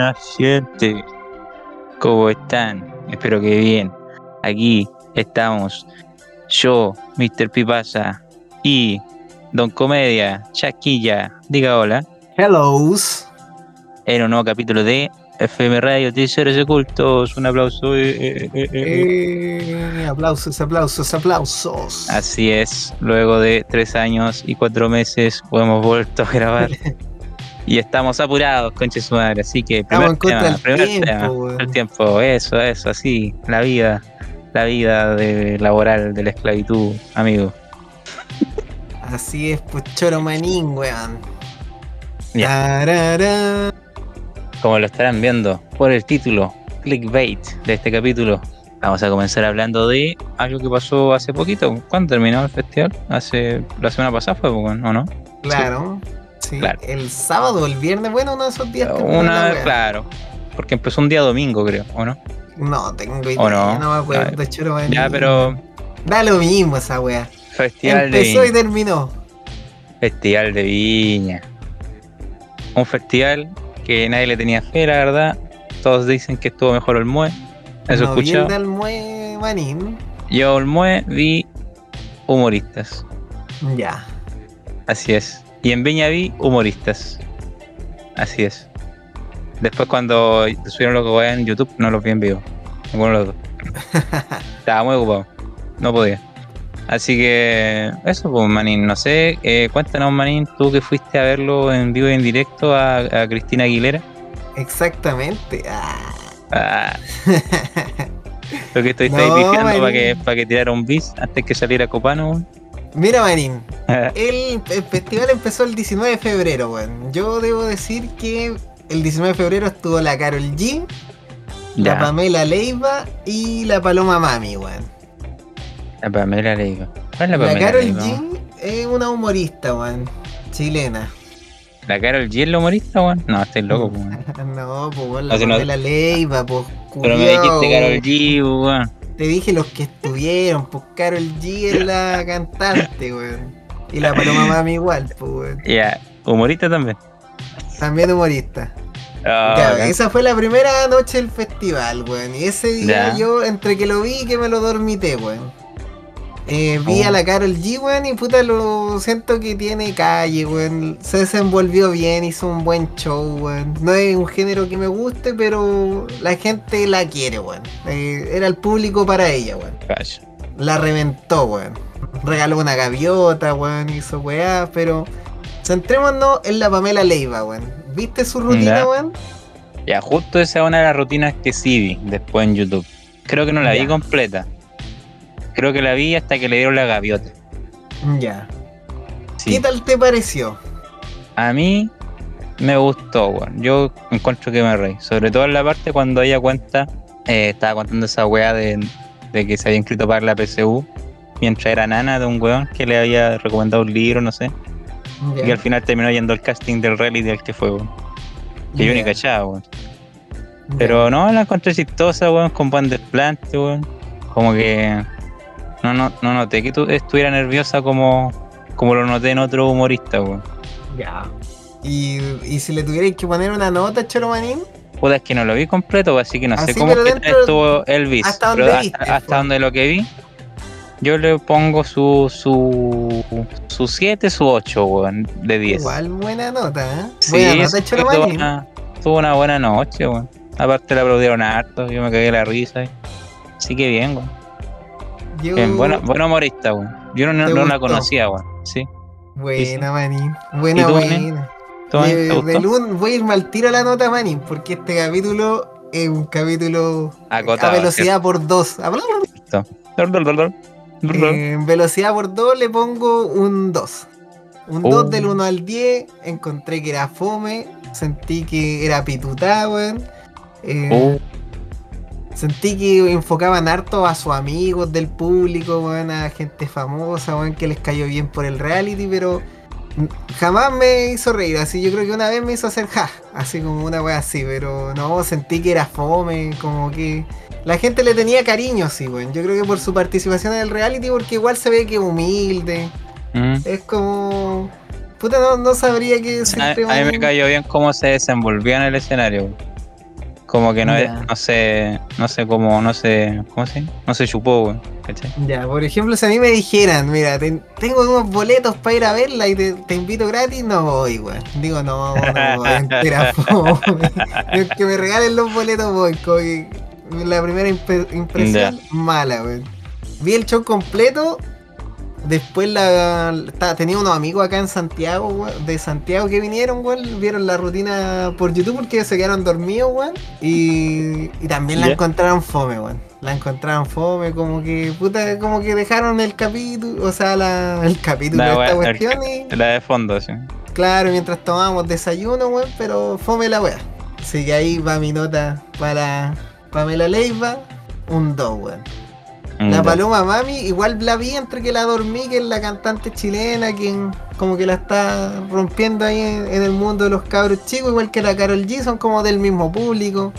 buenas, gente. ¿Cómo están? Espero que bien. Aquí estamos yo, Mr. Pipasa y Don Comedia, Chaquilla, diga hola, Hellos. en un nuevo capítulo de FM Radio Tesoros Ocultos. Un aplauso. eh, eh, eh, eh, eh. Eh, aplausos, aplausos, aplausos. Así es, luego de tres años y cuatro meses hemos vuelto a grabar. Y estamos apurados, conche su madre. Así que en contra del primer tiempo, tema, el tiempo, eso, eso, así, la vida, la vida de, laboral de la esclavitud, amigo. Así es, pues choro manín, weón. Como lo estarán viendo por el título, clickbait de este capítulo, vamos a comenzar hablando de algo que pasó hace poquito. ¿Cuándo terminó el festival? Hace la semana pasada fue, ¿o no? Claro. Sí. Claro. El sábado el viernes, bueno, uno de esos días. Una claro. Porque empezó un día domingo, creo, ¿o no? No, tengo idea, ¿O no? no me acuerdo, choro. Ya, pero Da lo mismo esa weá. Festival de Empezó y terminó. Festival de Viña. Un festival que nadie le tenía fe, la verdad. Todos dicen que estuvo mejor Olmue. Eso he no vi el escuchado. mue manín. Yo Olmue vi humoristas. Ya. Así es. Y en Viña vi humoristas. Así es. Después cuando subieron los que en YouTube, no los vi en vivo. Ninguno de los dos. Estaba muy ocupado. No podía. Así que eso, pues Manín, no sé, eh, cuéntanos Manín, tú que fuiste a verlo en vivo y en directo a, a Cristina Aguilera. Exactamente. Ah. Ah, lo que estoy No, para que, para que tirara un bis antes que saliera Copano. Mira, Manín, Ah, el, el festival empezó el 19 de febrero, weón. Yo debo decir que el 19 de febrero estuvo la Carol G, la Pamela Leiva y la Paloma Mami, weón. la Pamela Leiva. ¿Cuál es la La, Pamela Carol Leiva, G es una humorista, weón. Chilena. ¿La Carol G es la humorista, weón? No, estoy loco, weón. No, pues weón, la si no- Pamela Leiva, pues Pero me dijiste Carol G, weón. Te dije los que estuvieron, pues Carol G es la cantante, weón. Y la Paloma Mami igual, pues weón. Ya, humorista también. También humorista. Ah, esa fue la primera noche del festival, weón. Y ese día yo, entre que lo vi y que me lo dormité, weón. Eh, vi Oh. a la Carol G, weón, y puta, lo siento que tiene calle, weón. Se desenvolvió bien, hizo un buen show, weón. No es un género que me guste, pero la gente la quiere, weón. Eh, era el público para ella, weón. La reventó, weón. Regaló una gaviota, weón, hizo weá, pero centrémonos en la Pamela Leiva, weón. ¿Viste su rutina, weón? Ya, justo esa es una de las rutinas que sí vi después en YouTube. Creo que no la vi completa. Creo que la vi hasta que le dieron la gaviota. Ya. Sí. ¿Qué tal te pareció? A mí me gustó, weón. Yo encuentro que me reí. Sobre todo en la parte cuando ella cuenta, eh, estaba contando esa weá de, de que se había inscrito para la PSU mientras era nana de un weón que le había recomendado un libro, no sé. Y al final terminó yendo al casting del reality al que fue, weón. Que yo ni cachaba, weón. Pero no, la encontré chistosa, weón, con buen desplante, weón. Como que no, no, no noté que tú estuviera nerviosa como, como lo noté en otro humorista, weón. Ya. ¿Y, y si le tuvierais que poner una nota, Choromanín? Puta, es que no lo vi completo, así que no sé cómo pero que estuvo Elvis. hasta pero donde hasta, viste, hasta fue. donde lo que vi, yo le pongo su su su 7, su 8, weón, de 10. Igual buena nota, ¿eh? Sí, buena nota, sí, tuvo Choromanín. una, tuvo una buena noche, weón. Aparte le aplaudieron harto, yo me cagué la risa. Así que bien, weón. Yo... Bien, buena, buena humorista, weón. Yo no, no, ¿Te no la conocía, weón. Sí. Buena, Manín. Buena, ¿Y tú, buena. ¿Tú, Manín, Eh, gustó? del un- voy a irme al tiro a la nota, Manín, porque este capítulo es un capítulo Acotado, a velocidad por dos. Eh, En velocidad por 2 le pongo un 2. Un Oh. 2 del 1 al 10. Encontré que era fome. Sentí que era pitutá, weón. Eh, Uh, Sentí que enfocaban harto a sus amigos del público, weón, a gente famosa, weón, que les cayó bien por el reality, pero jamás me hizo reír. Así yo creo que una vez me hizo hacer ja, así como una wea así, pero no, sentí que era fome, como que la gente le tenía cariño, sí, weón. Yo creo que por su participación en el reality, porque igual se ve que es humilde. mm. Es como. Puta, no, no sabría qué A, a mí me cayó bien cómo se desenvolvía en el escenario. Como que no, es, Ya. no sé, no sé cómo, no sé, ¿cómo se? No se chupó, weón. ¿cachai? Ya, por ejemplo, si a mí me dijeran, mira, ten- tengo unos boletos para ir a verla y te, te invito gratis, no voy, weón. Digo, no, no voy, entera que me regalen los boletos, voy. Como que la primera impresión, mala, weón. Vi el show completo. Después la, ta- tenía unos amigos acá en Santiago, weón, de Santiago que vinieron, weón, vieron la rutina por YouTube porque se quedaron dormidos, weón, y, y también la encontraron fome, weón. La encontraron fome, como que, puta, como que dejaron el capítulo, o sea, la, el capítulo La de esta wea- cuestión y, La de fondo, sí. claro, mientras tomábamos desayuno, weón, pero fome la wea. Así que ahí va mi nota para Pamela Leiva, un 2, weón. La. Paloma Mami, igual la vi entre que la dormí, que es la cantante chilena, quien como que la está rompiendo ahí en, en el mundo de los cabros chicos, igual que la Carol G, son como del mismo público.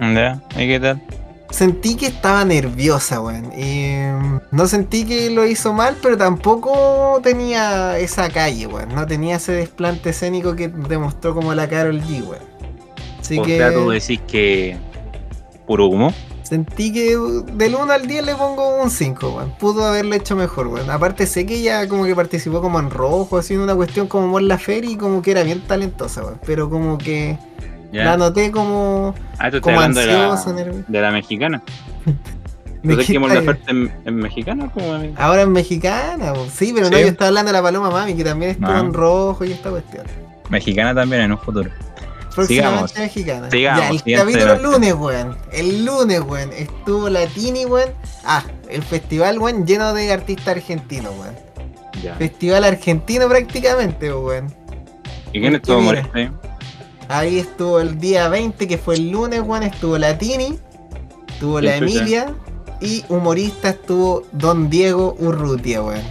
Ya, ¿y qué tal? Sentí que estaba nerviosa, weón. Y mm, no sentí que lo hizo mal, pero tampoco tenía esa calle, weón. No tenía ese desplante escénico que demostró como la Carol G, weón. Así o que sea, tú decís que puro humo. Sentí que del 1 al 10 le pongo un 5, weón. Pudo haberlo hecho mejor, weón. Aparte sé que ella como que participó como en rojo, haciendo una cuestión como Mon Laferte y como que era bien talentosa, weón. Pero como que la noté como... ah, tú como hablando de la, ansiosa, nerviosa. de la mexicana. ¿De ¿Tú sabes qué que Mon está- Laferte es es mexicana? Como amigo? Ahora es mexicana. Sí, pero no, yo estaba hablando de la Paloma Mami, que también estuvo Ah. en rojo y esta cuestión. Mexicana también en un futuro. Próximamente mexicana. Sigamos, ya, el capítulo el lunes, weón. El lunes, weón. Estuvo Latini, weón. Ah, el festival, weón, lleno de artistas argentinos, weón. Ya. Festival argentino prácticamente, weón. ¿Y quién estuvo humorista ahí? Estuvo el día 20, que fue el lunes, weón. Estuvo Latini, estuvo la. Emilia. Y humorista estuvo Don Diego Urrutia, weón.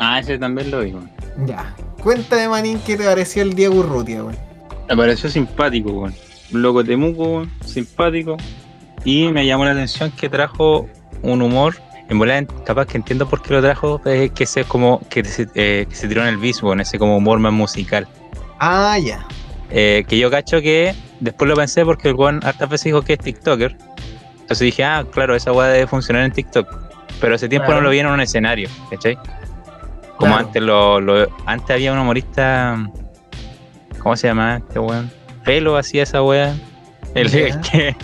Ah, ese también lo vi, weón. Ya. Cuéntame, manín, qué te pareció el Diego Urrutia, weón. Me pareció simpático, weón. Un loco temuco, weón. Simpático. Y me llamó la atención que trajo un humor. En volada, capaz que entiendo por qué lo trajo. Es que ese es como que se, eh, que se tiró en el bis, weón. Ese como humor más musical. Ah, ya. Eh, que yo cacho que después lo pensé porque el weón hartas veces dijo que es TikToker. Entonces dije, ah, claro, esa weá debe funcionar en TikTok. Pero ese tiempo Claro. no lo vi en un escenario, ¿cachai? Como Claro. antes lo, lo- antes había un humorista. ¿Cómo se llama este weón? Pelo hacía esa weá. El, el que.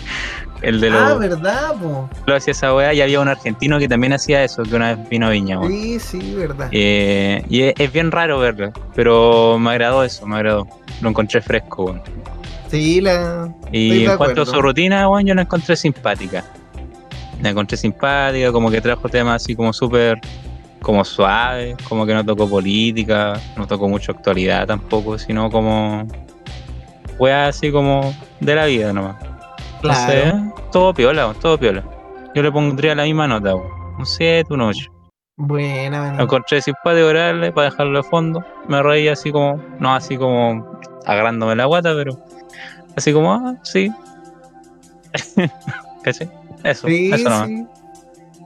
El de Ah, los ¿verdad, po? lo hacía esa weá y había un argentino que también hacía eso, que una vez vino a Viña, weón. Sí, sí, verdad. Eh, y es, es bien raro verlo, pero me agradó eso, me agradó. Lo encontré fresco, weón. Sí, la. Y en cuanto a su rutina, bueno, yo la encontré simpática. La encontré simpática, como que trajo temas así como súper, como suaves, como que no tocó política, no tocó mucho actualidad tampoco, sino como, fue así como de la vida nomás. Claro. Entonces, todo piola, todo piola. Yo le pondría la misma nota, un 7, un 8. Buena, Lo manín. encontré simpático orarle para dejarlo de fondo. Me reí así como, no así como agarrándome la guata, pero así como, ah, sí. ¿Cachai? Eso, Sí, eso nomás. sí.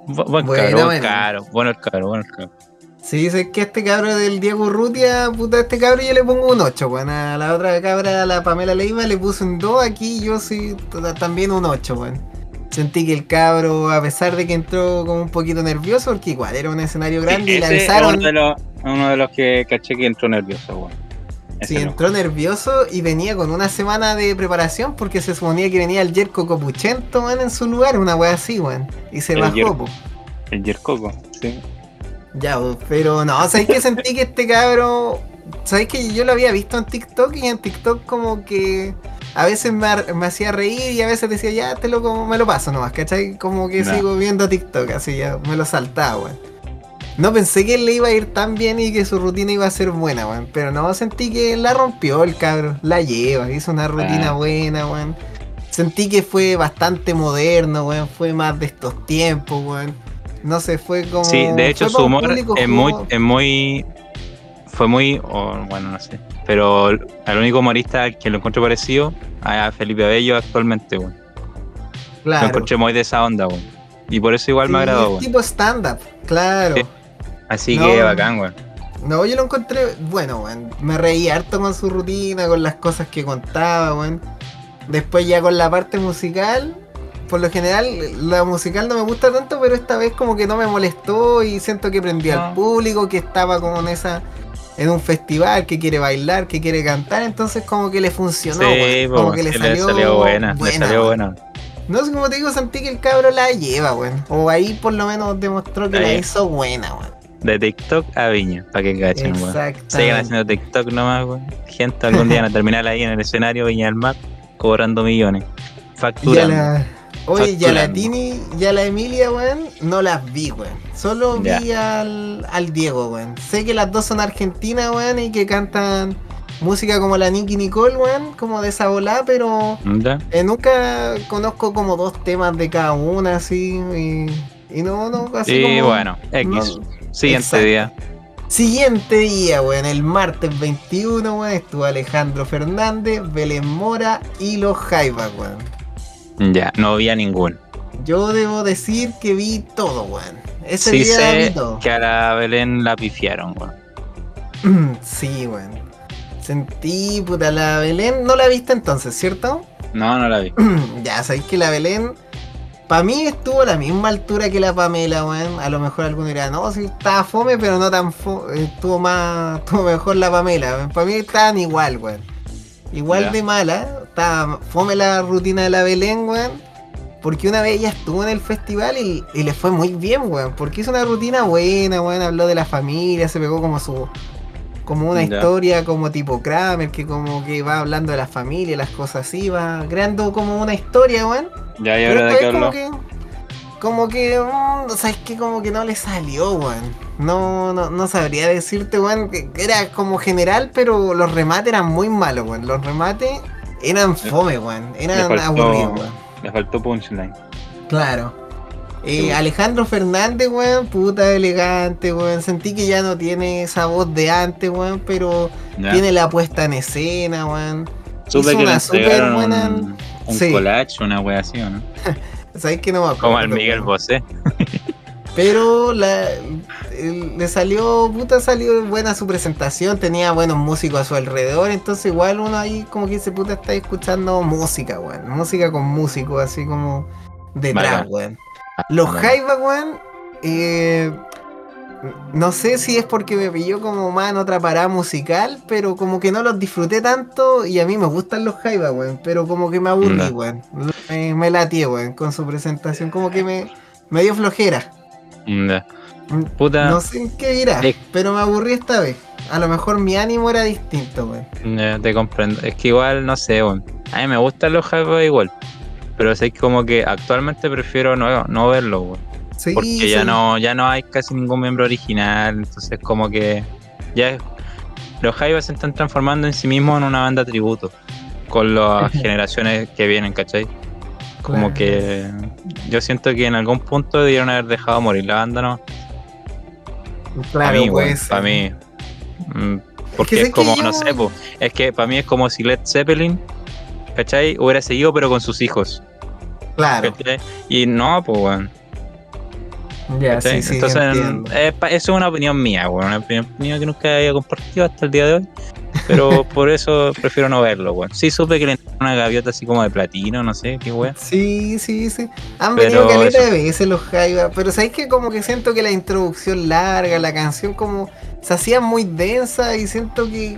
Bu- Buen Buena, caro, buen buena. caro, bueno el caro, bueno el caro. Sí, sé que este cabro del Diego Urrutia, puta, este cabro yo le pongo un 8, weón. A la otra cabra, a la Pamela Leiva, le puse un 2, aquí yo sí, también un 8, weón. Sentí que el cabro, a pesar de que entró como un poquito nervioso, porque igual era un escenario grande y le Ese es avisaron. uno de, los, uno de los que caché que entró nervioso, weón. Sí, no. entró nervioso y venía con una semana de preparación porque se suponía que venía el Jerko Copuchento, weón, en su lugar, una wea así, weón. Y se El bajó, Jerko. po. El Yercoco, sí. Ya, po, pero no, ¿sabéis que sentí que este cabro. ¿Sabéis que yo lo había visto en TikTok y en TikTok como que a veces me, me hacía reír y a veces decía, ya, te lo, como, me lo paso nomás, ¿cachai? Como que sigo viendo TikTok, así ya, me lo saltaba, weón. No pensé que le iba a ir tan bien y que su rutina iba a ser buena, weón. Pero no, sentí que la rompió el cabro, la lleva, hizo una rutina Ah. buena, weón. Sentí que fue bastante moderno, weón. Fue más de estos tiempos, weón. No sé, fue como. Sí, de hecho su humor público es muy, es muy, fue muy, bueno, no sé, pero el único humorista que lo encontré parecido a Felipe Abello actualmente, weón. Lo Claro. encontré muy de esa onda, weón. Y por eso igual me agradó, weón. tipo stand-up, claro. Sí. Así No. que bacán, weón. No, yo lo encontré, bueno, weón. Me reí harto con su rutina, con las cosas que contaba, weón. después ya con la parte musical, por lo general la musical no me gusta tanto, pero esta vez como que no me molestó y siento que prendí No. al público, que estaba como en esa en un festival, que quiere bailar, que quiere cantar, entonces como que le funcionó, sí, como que le salió, buena, le salió weón. buena. No sé cómo te digo, sentí que el cabro la lleva, weón. O ahí por lo menos demostró que Ahí. la hizo buena, weón. De TikTok a Viña, para que cachen, weón. Sigan haciendo TikTok nomás, weón. Gente, algún día van a terminar ahí en el escenario Viña del Mar, cobrando millones. Ya Facturando. la, oye, ya la Facturando. Tini, ya la Emilia, weón, no las vi, weón. Solo Ya. vi al, al Diego, weón. Sé que las dos son argentinas, weón, y que cantan música como la Nicky Nicole, weón, como de esa volá, pero ¿Ya? eh, nunca conozco como dos temas de cada una, así, y, y no, no, así Y como... bueno, X. no- Siguiente exacto. día. Siguiente día, weón, el martes 21, weón, estuvo Alejandro Fernández, Belén Mora y los Jaivas, weón. Ya, no vi a ninguno. Yo debo decir que vi todo, weón. Ese Sí día vi sé todo. que a la Belén la pifiaron, weón. sí, weón. Sentí, puta, la Belén, no la viste entonces, ¿cierto? No, no la vi. ya, sabéis que la Belén, para mí estuvo a la misma altura que la Pamela, weón. A lo mejor alguno dirá, no, sí, estaba fome, pero no tan fome. Estuvo más, estuvo mejor la Pamela. Para mí estaban igual, weón. Igual de mala. Estaba fome la rutina de la Belén, weón. Porque una vez ella estuvo en el festival y, y le fue muy bien, weón. Porque hizo una rutina buena, weón. Habló de la familia, se pegó como su. Como una Ya. historia como tipo Kramer, que como que va hablando de la familia, las cosas así, va creando como una historia, weón. Ya, y Pero esta como que. Como que. mm, ¿Sabes qué? Como que no le salió, weón. No, no, no sabría decirte, weón. que Era como general, pero los remates eran muy malos, weón. Los remates eran fome, weón. Eran aburridos, weón. Le faltó punchline. Claro. Eh, Sí. Alejandro Fernández, weón, puta elegante, weón. Sentí que ya no tiene esa voz de antes, weón, pero tiene la puesta en escena, weón. Supe hizo que una entregaron buena- un, un Sí. collage, una wea así, ¿o no? ¿Sabes que no me acuerdo? Como al Miguel? Bosé. Pero la, le salió, puta, salió buena su presentación, tenía buenos músicos a su alrededor, entonces igual uno ahí como que dice, puta, está escuchando música, weón. Música con músicos, así como detrás, weón. Los. Jaivas, weón, eh, no sé si es porque me pilló como más en otra parada musical, pero como que no los disfruté tanto y a mí me gustan los Jaivas, weón, pero como que me aburrí, weón. Me, me weón, con su presentación, como que me, me dio flojera. Mm, Puta, No sé en qué dirá, Eh. pero me aburrí esta vez. A lo mejor mi ánimo era distinto, weón. te comprendo. Es que igual, no sé, weón. A mí me gustan los Jaivas igual. Pero sé que como que actualmente prefiero no, no verlos, weón. Sí, Porque ya no, ya no hay casi ningún miembro original. Entonces como que ya los Jaivas se están transformando en sí mismos en una banda tributo. Con las generaciones que vienen, ¿cachai? Como Claro. que yo siento que en algún punto debieron haber dejado morir la banda, ¿no? Claro, para mí, ser. para mí. Mm, Porque es que como, yo- no sé, po, es que para mí es como si Led Zeppelin, ¿cachai? Hubiera seguido pero con sus hijos, Claro, ¿cachai? Y no, pues, weón. ya, sí, sí, Entonces, entiendo. eh, eso es una opinión mía, weón, una opinión mía que nunca había compartido hasta el día de hoy. Pero por eso prefiero no verlo, weón. Sí supe que le entró una gaviota así como de platino, no sé, qué weón. Sí, sí, sí. Han Pero venido caleta eso- de veces los Jaivas, pero sabéis que como que siento que la introducción larga, la canción como se hacía muy densa y siento que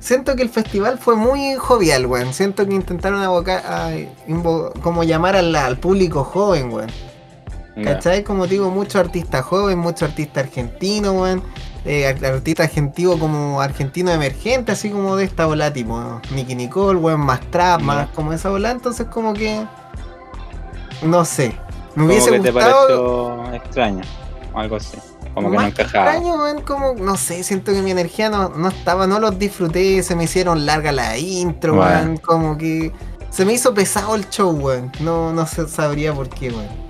siento que el festival fue muy jovial, weón. Siento que intentaron abocar, a- invo- como llamar al, al público joven, weón. ¿Cachai? Como digo, muchos artistas jóvenes, muchos artistas argentinos, weón. Eh, ar- artistas argentinos como argentino emergente, así como de esta ola, tipo Nicky Nicole, weón, más trap, más como esa ola. Entonces, como que. No sé. Me Como hubiese que te gustado. pareció extraño, algo así. Como que no encajaba. extraño, como, no sé, siento que mi energía no, no estaba, no los disfruté, se me hicieron larga la intro, Bueno. weón, como que se me hizo pesado el show, weón. No, no sabría por qué, weón.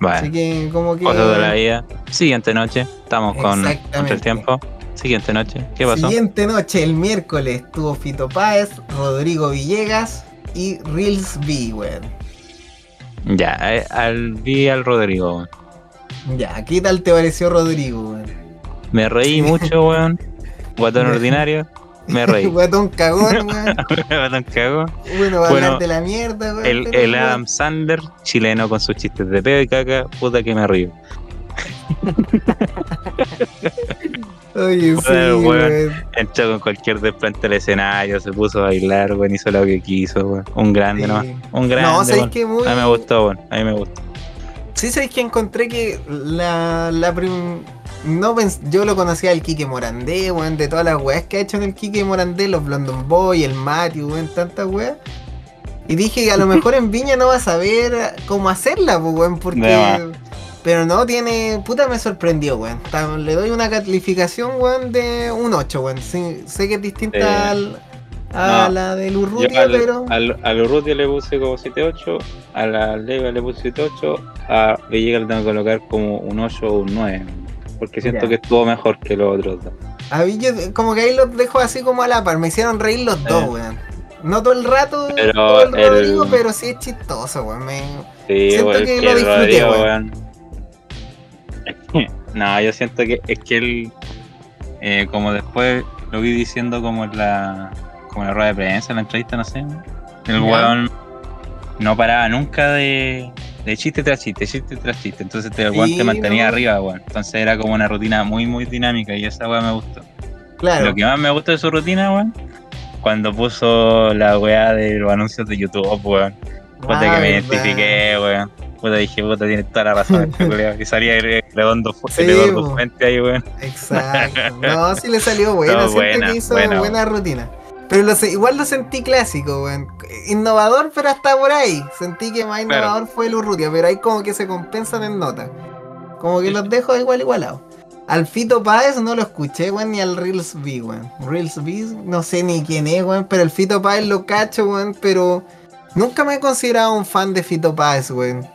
Así Bueno, que como que. de la vida. Siguiente noche, estamos con contra el tiempo. Siguiente noche, ¿qué pasó? Siguiente noche, el miércoles, estuvo Fito Páez, Rodrigo Villegas y Reels B, weón. Ya, eh, al, vi al Rodrigo, weón. Ya, ¿qué tal te pareció Rodrigo, weón? Me reí mucho, weón. Guatón ordinario. Me reí. Guatón cagón, weón. Guatón cagón. Bueno, va a Bueno, hablar de la mierda, weón. El, el Adam Sandler, chileno con sus chistes de pedo y caca, puta que me río. Oye, sí, Bueno, weón. weón. Entró con cualquier desplante al escenario, se puso a bailar, weón, hizo lo que quiso, weón. Un grande Sí. nomás. Un grande. No, weón. que muy. A mí me gustó, weón. A mí me gustó. Sí, sabéis que encontré que la, la prim- no pens- yo lo conocía al Kike Morandé, weón, de todas las weas que ha hecho en el Kike Morandé, los Blondon Boy, el Matthew, weón, tantas weas. Y dije que a lo mejor en Viña no va a saber cómo hacerla, pues, weón, porque. Pero no tiene. Puta, me sorprendió, weón. Le doy una calificación, weón, de un 8, weón. Sí, sé que es distinta al- a No. la del Urrutia, al, pero. al, al Urrutia le puse como 7-8, a la Lega le puse 7-8, a Villegas le tengo que colocar como un 8 o un 9. Porque siento Ya. que estuvo mejor que los otros dos. A mí yo como que ahí los dejo así como a la par, me hicieron reír los dos, weón. No todo el rato, Pero todo el el- Rodrigo, pero sí es chistoso, weón. me- Sí, Siento weón, que es lo disfruté, Rodrigo, weón. weón. No, yo siento que es que él, eh, como después lo vi diciendo como en la, como la rueda de prensa, en la entrevista, no sé, el weón no paraba nunca de, de chiste tras chiste, chiste tras chiste. Entonces el weón Sí, te mantenía no. arriba, weón. Entonces era como una rutina muy, muy dinámica y esa weá me gustó. Claro. Lo que más me gustó de su rutina, weón, cuando puso la weá de los anuncios de YouTube, weón. Puta Ah, que me identifiqué, weón. Puta dije, puta, tiene toda la razón. este y salía el redondo, Sí, po. Fuente ahí, weón. Exacto. No, sí le salió buena, No, buena, que hizo buena, buena, rutina. Pero lo igual lo sentí clásico, weón. Innovador, pero hasta por ahí. Sentí que más Claro. innovador fue el Urrutia, pero ahí como que se compensan en nota. Como que los dejo igual igualados. Al Fito Páez no lo escuché, weón, ni al Reels B, weón. Reels B, no sé ni quién es, weón, pero el Fito Páez lo cacho, weón, pero nunca me he considerado un fan de Fito Páez, weón.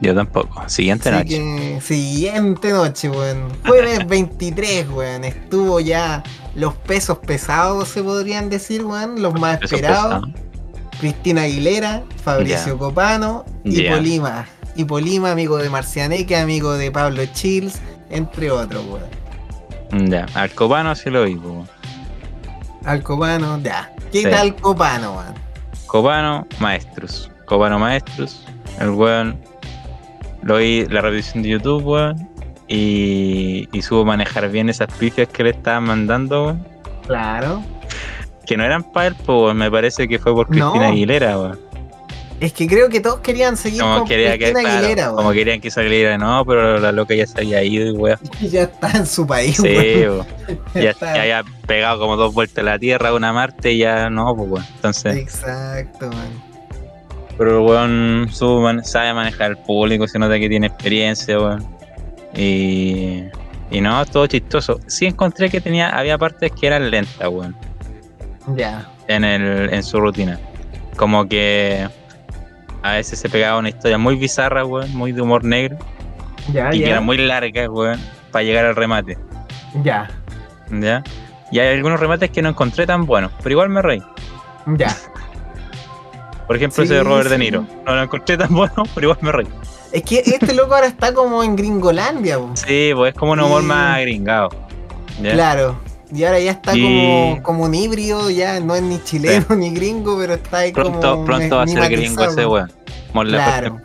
Yo tampoco. Siguiente Así noche. que, siguiente noche, weón. Jueves 23, weón. Estuvo ya los pesos pesados, se podrían decir, weón. Los más esperados. Cristina Aguilera, Fabricio. Copano y. Polima. Y Polima, amigo de Marcianeque, amigo de Pablo Chills, entre otros, weón. Ya. Al copano sí lo vi, weón. Al Copano, ya. ¿Qué Sí. tal Copano, weón? Copano, maestros. Copano, maestros. El weón. Lo vi la revisión de YouTube, weón. Y, y supo manejar bien esas pifias que le estaban mandando, weón. Claro. Que no eran para él, pues, weón. Me parece que fue por No. Cristina Aguilera, weón. Es que creo que todos querían seguir Como con quería que, Cristina claro, Aguilera, como weón. querían que saliera, no, pero la loca ya se había ido y weón. Ya está en su país, Sí, weón. weón. ya, ya había pegado como dos vueltas a la tierra, una a Marte y ya no, pues weón. Entonces, Exacto, man. Pero el weón man- sabe manejar el público, se nota que tiene experiencia, weón. Y, y no, todo chistoso. Sí encontré que tenía, había partes que eran lentas, weón, Ya. en, el, en su rutina. Como que a veces se pegaba una historia muy bizarra, weón, muy de humor negro, Ya, y que ya. era muy larga, weón, para llegar al remate. Ya. ¿Ya? Y hay algunos remates que no encontré tan buenos, pero igual me reí. Ya. Por ejemplo, Sí, ese de Robert De. Niro. No lo encontré tan bueno, pero igual me reí. Es que este loco ahora está como en Gringolandia, po. Sí, pues es como un humor más gringado. ¿ya? Claro. Y ahora ya está Y- como, como un híbrido, ya no es ni chileno ni gringo, pero está ahí Pronto, como. pronto va a ser gringo ese weón. Mon Claro.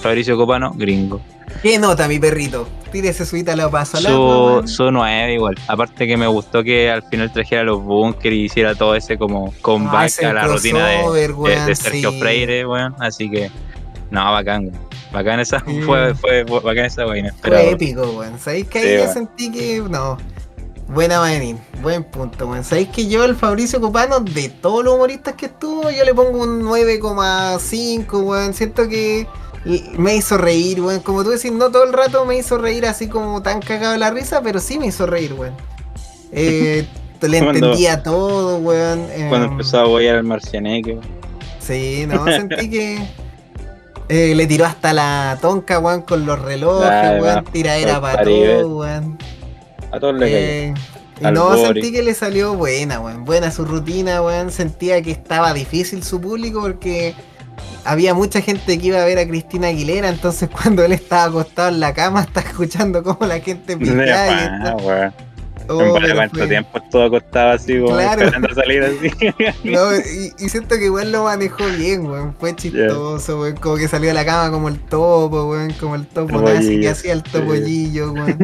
Fabricio Copano, gringo. ¿Qué nota, mi perrito? Tírese su lo paso Su, su 9 igual. Aparte que me gustó que al final trajera los bunkers y hiciera todo ese como comeback Ah, a la rutina de, Sergio sí. Freire, weón. Así que, no, bacán, weón. Bacán esa, Sí. fue, fue, fue bacán esa weón. Fue épico, weón. ¿Sabéis que ahí Sí, yo sentí que. No. Buena Manin, buen punto, weón. ¿Sabéis que yo, el Fabricio Copano, de todos los humoristas que estuvo, yo le pongo un 9,5, weón. Siento que me hizo reír, weón. Como tú decís, no todo el rato me hizo reír así como tan cagado de la risa, pero sí me hizo reír, weón. Eh, le Cuando- entendía todo, weón. Cuando em, empezó a boyar al Marcianeque, weón. Sí, no, sentí que eh, le tiró hasta la tonca, weón, con los relojes, Ay, weón, por para todo, weón. A todos les Eh, Al no, sentí que le salió buena, weón. Buena su rutina, weón. Sentía que estaba difícil su público porque había mucha gente que iba a ver a Cristina Aguilera, entonces cuando él estaba acostado en la cama, estaba escuchando cómo la gente weón. Oh, cuánto fue- tiempo estuvo acostado así, como Claro. esperando salir así. No, y, y siento que igual lo manejó bien, weón. Fue chistoso, weón. Como que salió de la cama como el topo, weón. Como el topo nazi que hacía el topollillo, weón.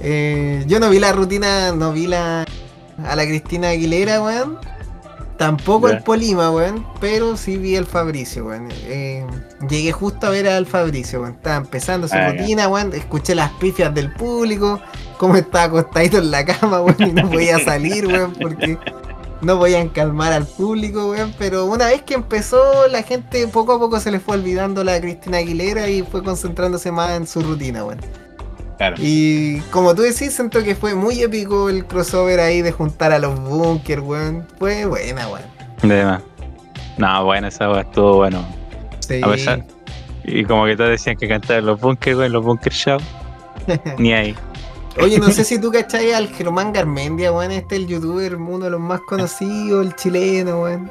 Eh, yo no vi la rutina, no vi la a la Cristina Aguilera, weón. Tampoco Ya. el Polima, weón. Pero sí vi al Fabricio, weón. Eh, llegué justo a ver al Fabricio, weón. Estaba empezando su Ah, rutina, weón. Escuché las pifias del público. Cómo estaba acostadito en la cama, weón. Y no podía salir, weón. Porque no podían calmar al público, weón. Pero una vez que empezó, la gente poco a poco se le fue olvidando la Cristina Aguilera y fue concentrándose más en su rutina, weón. Claro. Y como tú decís, siento que fue muy épico el crossover ahí de juntar a los bunkers, weón. Fue buena, weón. De más. No, bueno, esa weá estuvo bueno. Sí. A pesar. Y como que todos decían que cantaban los bunkers, güey, los bunker show. Ni ahí. Oye, no sé si tú cachai al Germán Garmendia, weón. Este es el youtuber, uno de los más conocidos, el chileno, weón.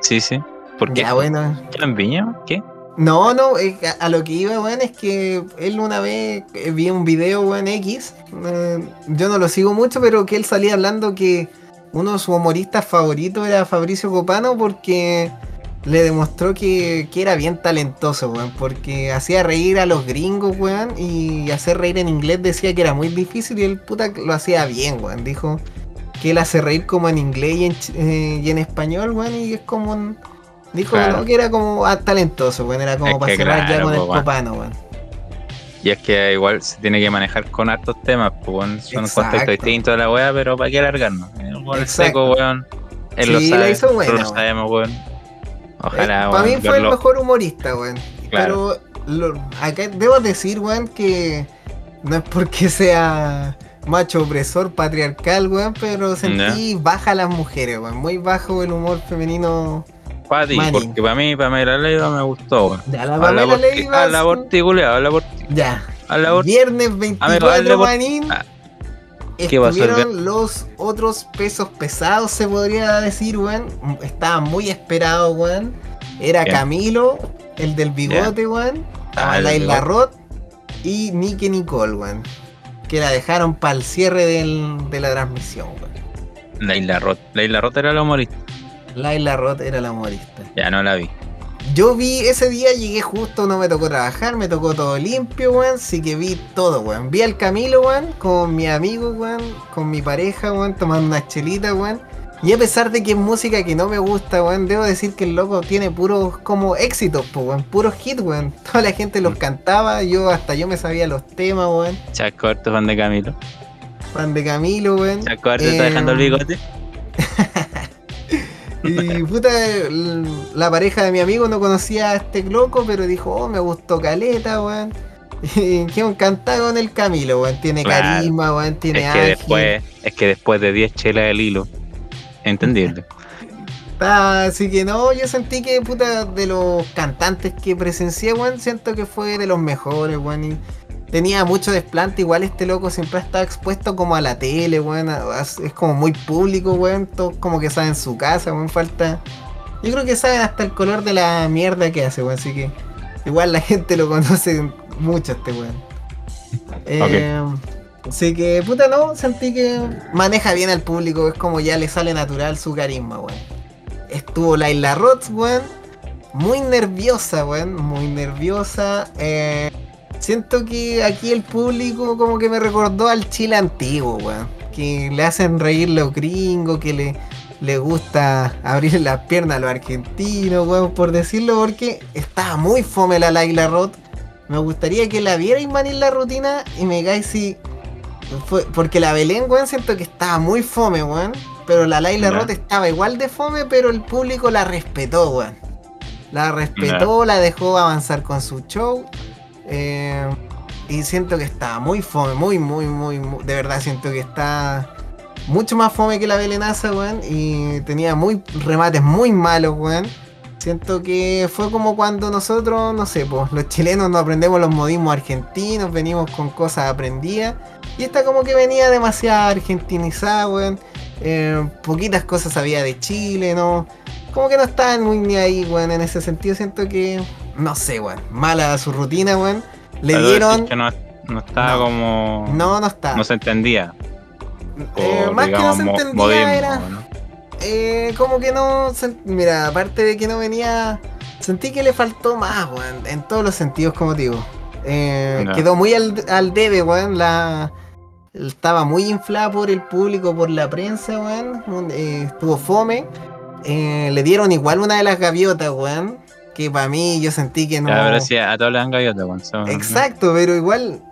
Sí, sí. ¿Por qué? Ya, bueno. ¿Ya en Viña? ¿Qué? No, no, a, lo que iba, weón, es que él una vez eh, vi un video, weón, X. eh, yo no lo sigo mucho, pero que él salía hablando que uno de sus humoristas favoritos era Fabricio Copano porque le demostró que, que era bien talentoso, weón. Porque hacía reír a los gringos, weón. Y hacer reír en inglés decía que era muy difícil y el puta lo hacía bien, weón. Dijo que él hace reír como en inglés y en, eh, y en español, weón. Y es como un... Dijo Claro. que era como ah, talentoso, weón. Era como Es para cerrar ya con el copano, weón. Y es que igual se tiene que manejar con hartos temas, pues bueno, son contextos distintos de la weá, pero para qué alargarnos. El weón seco, weón. Él lo Sí, la sabe, hizo buena, lo sabemos, weón. Ojalá, para weón, mí fue el mejor humorista, weón. Claro. Pero lo- acá debo decir, weón, que no es porque sea macho opresor, patriarcal, weón, pero sentí baja a las mujeres, weón. Muy bajo el humor femenino. Para ti, porque para mí, para Pamela Leiva me gustó. Ya, la Habla Pamela por ti, Leiva, habla por ti, habla por ti. Ya. Habla por. Viernes 24, habla por- manín. Ah. ¿Qué pasó el Estuvieron los otros pesos pesados, se podría decir, weón. Estaba muy esperado, weón. Era Bien. Camilo, el del bigote, weón. Estaba Ah, Laila. Roth y Nicky Nicole, weón. Que la dejaron para el cierre del- de la transmisión, weón. Leila Roth. Leila Roth era la humorista. Laila Roth era la humorista. Ya no la vi. Yo vi ese día, llegué justo, no me tocó trabajar, me tocó todo limpio, weón. Así que vi todo, weón. Vi al Camilo, weón, con mi amigo, weón, con mi pareja, weón, tomando una chelita, weón. Y a pesar de que es música que no me gusta, weón, debo decir que el loco tiene puros como éxitos, po, weón, puros hits, weón. Toda la gente los cantaba, yo hasta yo me sabía los temas, weón. Chaco Harto, fan de Camilo. Fan de Camilo, weón. Chaco Harto está Eh, dejando el bigote. Y puta, la pareja de mi amigo no conocía a este loco, pero dijo, oh, me gustó Caleta, weón. Y quedó encantado con el Camilo, weón. Tiene Claro. carisma, weón, tiene Es que ángel. después, es que después de 10 chelas del hilo. Entendible. Ah, así que no, yo sentí que, puta, de los cantantes que presencié, weón, siento que fue de los mejores, weón. Y tenía mucho desplante, igual este loco siempre está expuesto como a la tele, weón. Es como muy público, weón. Todos como que saben su casa, weón. Falta. Yo creo que saben hasta el color de la mierda que hace, weón. Así que igual la gente lo conoce mucho este weón. Eh, Así que, puta, no, sentí que maneja bien al público, es como ya le sale natural su carisma, weón. Estuvo Laila Roth, weón, muy nerviosa, weón, muy nerviosa. eh, siento que aquí el público como que me recordó al Chile antiguo, weón. Que le hacen reír los gringos, que le, le gusta abrir las piernas a los argentinos, weón, por decirlo, porque estaba muy fome la Laila Roth. Me gustaría que la vierais man en la rutina y me digáis si fue, porque la Belén, weón, siento que estaba muy fome, weón. Pero la Laila. Roth estaba igual de fome, pero el público la respetó, weón. La respetó, la dejó avanzar con su show. Eh, y siento que estaba muy fome, muy, muy, muy, muy- De verdad, siento que está mucho más fome que la Belenaza, weón. Y tenía muy remates muy malos, weón. Siento que fue como cuando nosotros, no sé, pues los chilenos no aprendemos los modismos argentinos, venimos con cosas aprendidas. Y esta como que venía demasiado argentinizada, weón. Eh, poquitas cosas sabía de Chile, ¿no? Como que no estaban muy ni ahí, weón. En ese sentido siento que, no sé, weón. Mala su rutina, weón. Le Pero dieron... no, no estaba No. como. No, no está. No se entendía. Eh, más que no se entendía modismo, era- ¿no? Eh, como que no. se- Mira, aparte de que no venía. Sentí que le faltó más, weón. En todos los sentidos, como digo. Eh. Quedó muy al, al debe, weón. La. Estaba muy inflada por el público, por la prensa, weón. Eh, estuvo fome. Eh, le dieron igual una de las gaviotas, weón. Que para mí yo sentí que no. Ya, pero sí, a todos le dan gaviota, son- Exacto, pero igual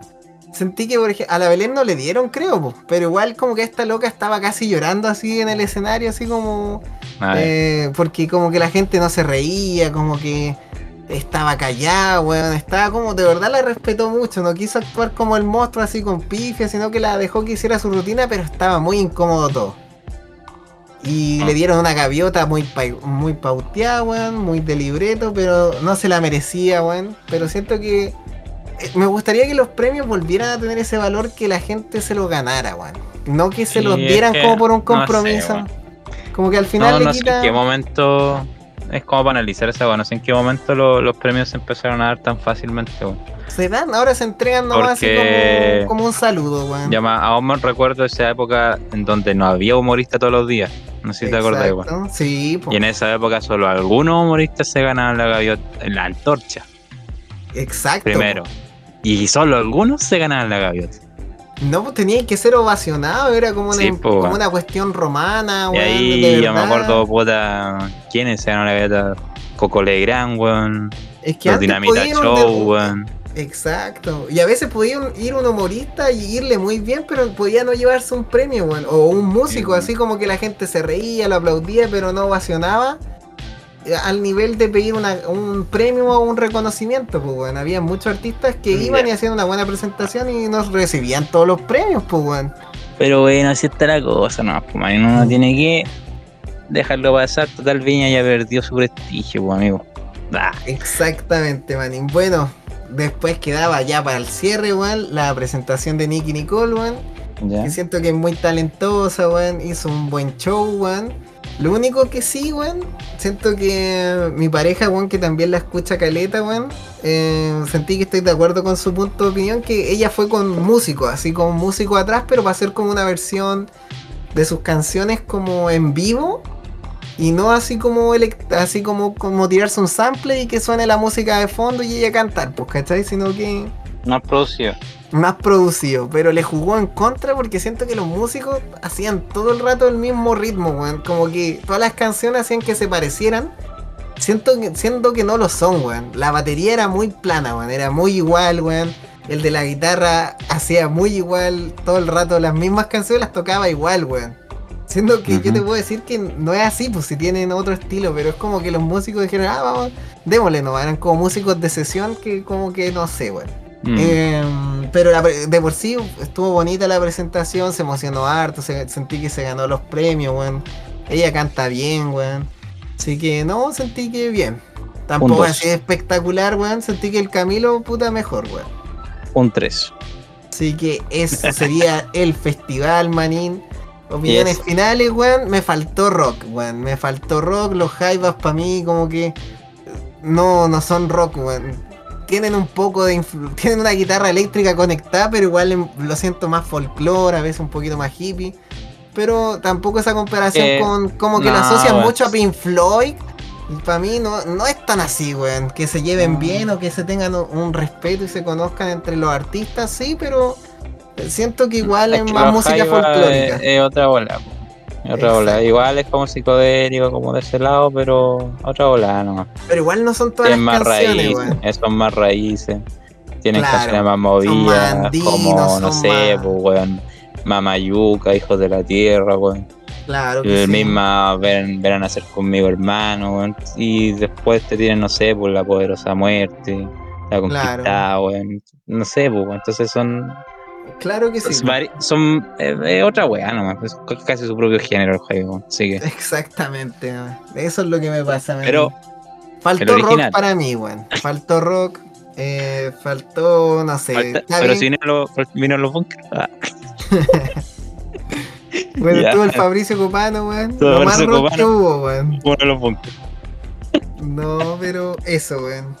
sentí que por ejemplo, a la Belén no le dieron, creo, po, pero igual como que esta loca estaba casi llorando así en el escenario, así como A ver, eh, porque como que la gente no se reía, como que estaba callada, weón, estaba como de verdad la respetó mucho, no quiso actuar como el monstruo así con pifia, sino que la dejó que hiciera su rutina, pero estaba muy incómodo todo. Y le dieron una gaviota muy, pa- muy pauteada, weón, muy de libreto, pero no se la merecía, weón. Pero siento que eh, me gustaría que los premios volvieran a tener ese valor que la gente se lo ganara, weón. No que se Sí, los dieran como por un no sé, compromiso. como que al final no, le no sé en qué momento. Es como para analizar esa, weón. No sé en qué momento lo- los premios se empezaron a dar tan fácilmente, weón. Se dan, ahora se entregan nomás así Porque- como, como un saludo, weón. Ya más, aún me recuerdo esa época en donde no había humorista todos los días. No sé si te acordás. Exacto, Sí, po, Y en esa época solo algunos humoristas se ganaban la gaviota, la antorcha, exacto. primero. Y solo algunos se ganaban la gaviota. No, pues tenía que ser ovacionado, era como una, Sí, po, como una cuestión romana, Y weón. ahí de yo me acuerdo, puta, ¿quiénes se ganaron la gaviota? Coco Legrand, weón. Es que Los Dinamita Show, weón. Exacto. Y a veces podía ir un humorista y irle muy bien, pero podía no llevarse un premio. O un músico, Sí. así como que la gente se reía, lo aplaudía, pero no ovacionaba. eh, Al nivel de pedir una- un premio o un reconocimiento, pues, weón. Había muchos artistas que iban y hacían una buena presentación y no recibían todos los premios, pues, weón. Pero bueno, así está la cosa, no, pues man, uno tiene que dejarlo pasar. Total Viña ya perdió su prestigio, pues amigo. Exactamente, manín. Bueno, después quedaba ya para el cierre, weón, la presentación de Nicky Nicole, weón. Que siento que es muy talentosa, weón. Hizo un buen show, weón. Lo único que sí, weón, siento que mi pareja, weón, que también la escucha caleta, weón, eh, sentí que estoy de acuerdo con su punto de opinión, que ella fue con músico, así con músico atrás, pero para hacer como una versión de sus canciones como en vivo y no así como así como, como tirarse un sample y que suene la música de fondo y ella cantar, pues, ¿cachai? Sino que No producido. más producido, pero le jugó en contra porque siento que los músicos hacían todo el rato el mismo ritmo, weón. Como que todas las canciones hacían que se parecieran. Siento que, siento que no lo son, weón. La batería era muy plana, weón. Era muy igual, weón. El de la guitarra hacía muy igual todo el rato. Las mismas canciones las tocaba igual, weón. Siendo que yo te puedo decir que no es así, pues si tienen otro estilo, pero es como que los músicos dijeron, ah, vamos, démosle, no, eran como músicos de sesión que como que no sé, weón. Mm. Em, pero la de por sí estuvo bonita la presentación, se emocionó harto, se- sentí que se ganó los premios, weón. Ella canta bien, weón. Así que no, sentí que bien. Tampoco así espectacular, weón. Sentí que el Camilo, puta, mejor, weón. Un 3. Así que eso sería el festival, manín. Opiniones finales, weón. Me faltó rock, weón. Me faltó rock. Los jaivas para mí como que no, no son rock, weón. Tienen un poco de... Tienen una guitarra eléctrica conectada, pero igual em- lo siento más folclore, a veces un poquito más hippie. Pero tampoco esa comparación Eh, con... Como que no, la asocian mucho a Pink Floyd. Y para mí no, no es tan así, weón. Que se lleven No. bien o que se tengan un respeto y se conozcan entre los artistas, sí, pero siento que igual es, que más música folclórica. Es, es otra bola. Es otra bola. Igual es como psicodélico, como de ese lado, pero otra bola nomás. Pero igual no son todas las más canciones, raíces. eh, Son más raíces. Tienen Claro, canciones más movidas, como, no sé, más- pues, weón. Mamayuca, Hijos de la Tierra, weón. Claro que El sí. misma ven, a nacer conmigo, hermano, weón. Y después te tienen, no sé, por la poderosa muerte, la conquistada, weón. No sé, pues, entonces son. Claro que sí. es vari- son eh, eh, otra weá nomás. Es c- casi su propio género el juego. Así que. Exactamente. Eso es lo que me pasa. Pero faltó rock para mí, weón. Faltó rock. eh, faltó, no sé. falta- pero bien. si vinieron los, vino los bunkers. ah, Bueno, Ya. estuvo el Fabricio Copano, weón. Lo más rock que hubo, weón. de los bunkers. No, pero eso, weón.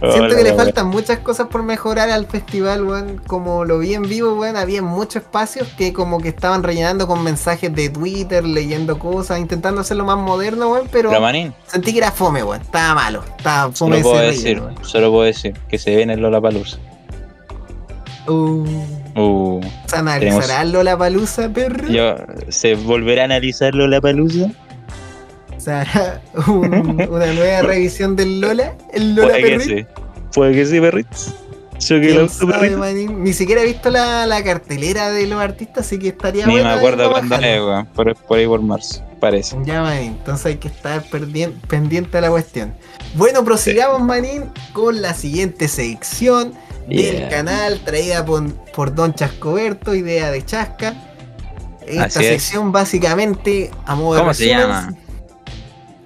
Siento que le faltan muchas cosas por mejorar al festival, weón. Como lo vi en vivo, weón, había muchos espacios que como que estaban rellenando con mensajes de Twitter, leyendo cosas, intentando hacerlo más moderno, weón, pero, sentí que era fome, weón. Estaba malo, estaba fome. Solo puedo decir, solo puedo decir que se viene el Lollapalooza. Uh. Uh. ¿Se analizará Lola Lollapalooza, perro? Yo, ¿Se volverá a analizar Lollapalooza? una nueva revisión del Lola, el Lola Puede que sí, puede que sí, perritos. Ni siquiera he visto la, la, cartelera de los artistas, así que estaría Ni me acuerdo cuándo es, weón. Por, por, ahí por marzo, parece. Ya, manín. Entonces hay que estar pendiente de la cuestión. Bueno, prosigamos, manín, con la siguiente sección del canal, traída por, por Don Chascoberto, idea de Chasca. Esta sección, básicamente, a modo de. ¿Cómo se llama?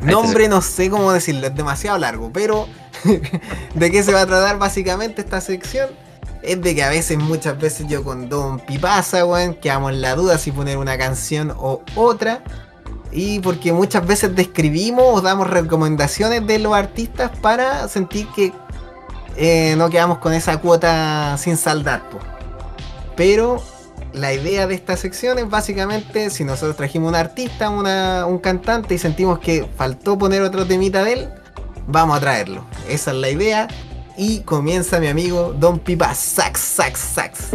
Nombre no sé cómo decirlo, es demasiado largo, pero ¿de qué se va a tratar básicamente esta sección? Es de que a veces, muchas veces yo con Don Pipasa, weón, quedamos en la duda si poner una canción o otra. Y porque muchas veces describimos o damos recomendaciones de los artistas para sentir que eh, no quedamos con esa cuota sin saldar. Pero la idea de esta sección es básicamente si nosotros trajimos un artista, un cantante y sentimos que faltó poner otro temita de él, vamos a traerlo. Esa es la idea. Y comienza mi amigo Don Pipa Sax, Sax, Sax.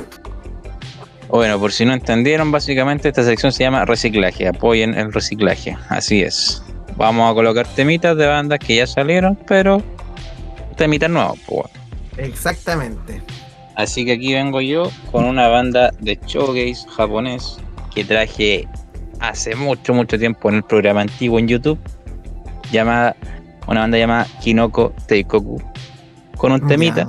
Bueno, por si no entendieron, básicamente esta sección se llama reciclaje. Apoyen el reciclaje. Así es. Vamos a colocar temitas de bandas que ya salieron, pero temitas nuevos. Pues. Exactamente. Así que aquí vengo yo con una banda de showgaze japonés que traje hace mucho, mucho tiempo en el programa antiguo en YouTube, llamada, una banda llamada Kinoko Teikoku, con un temita.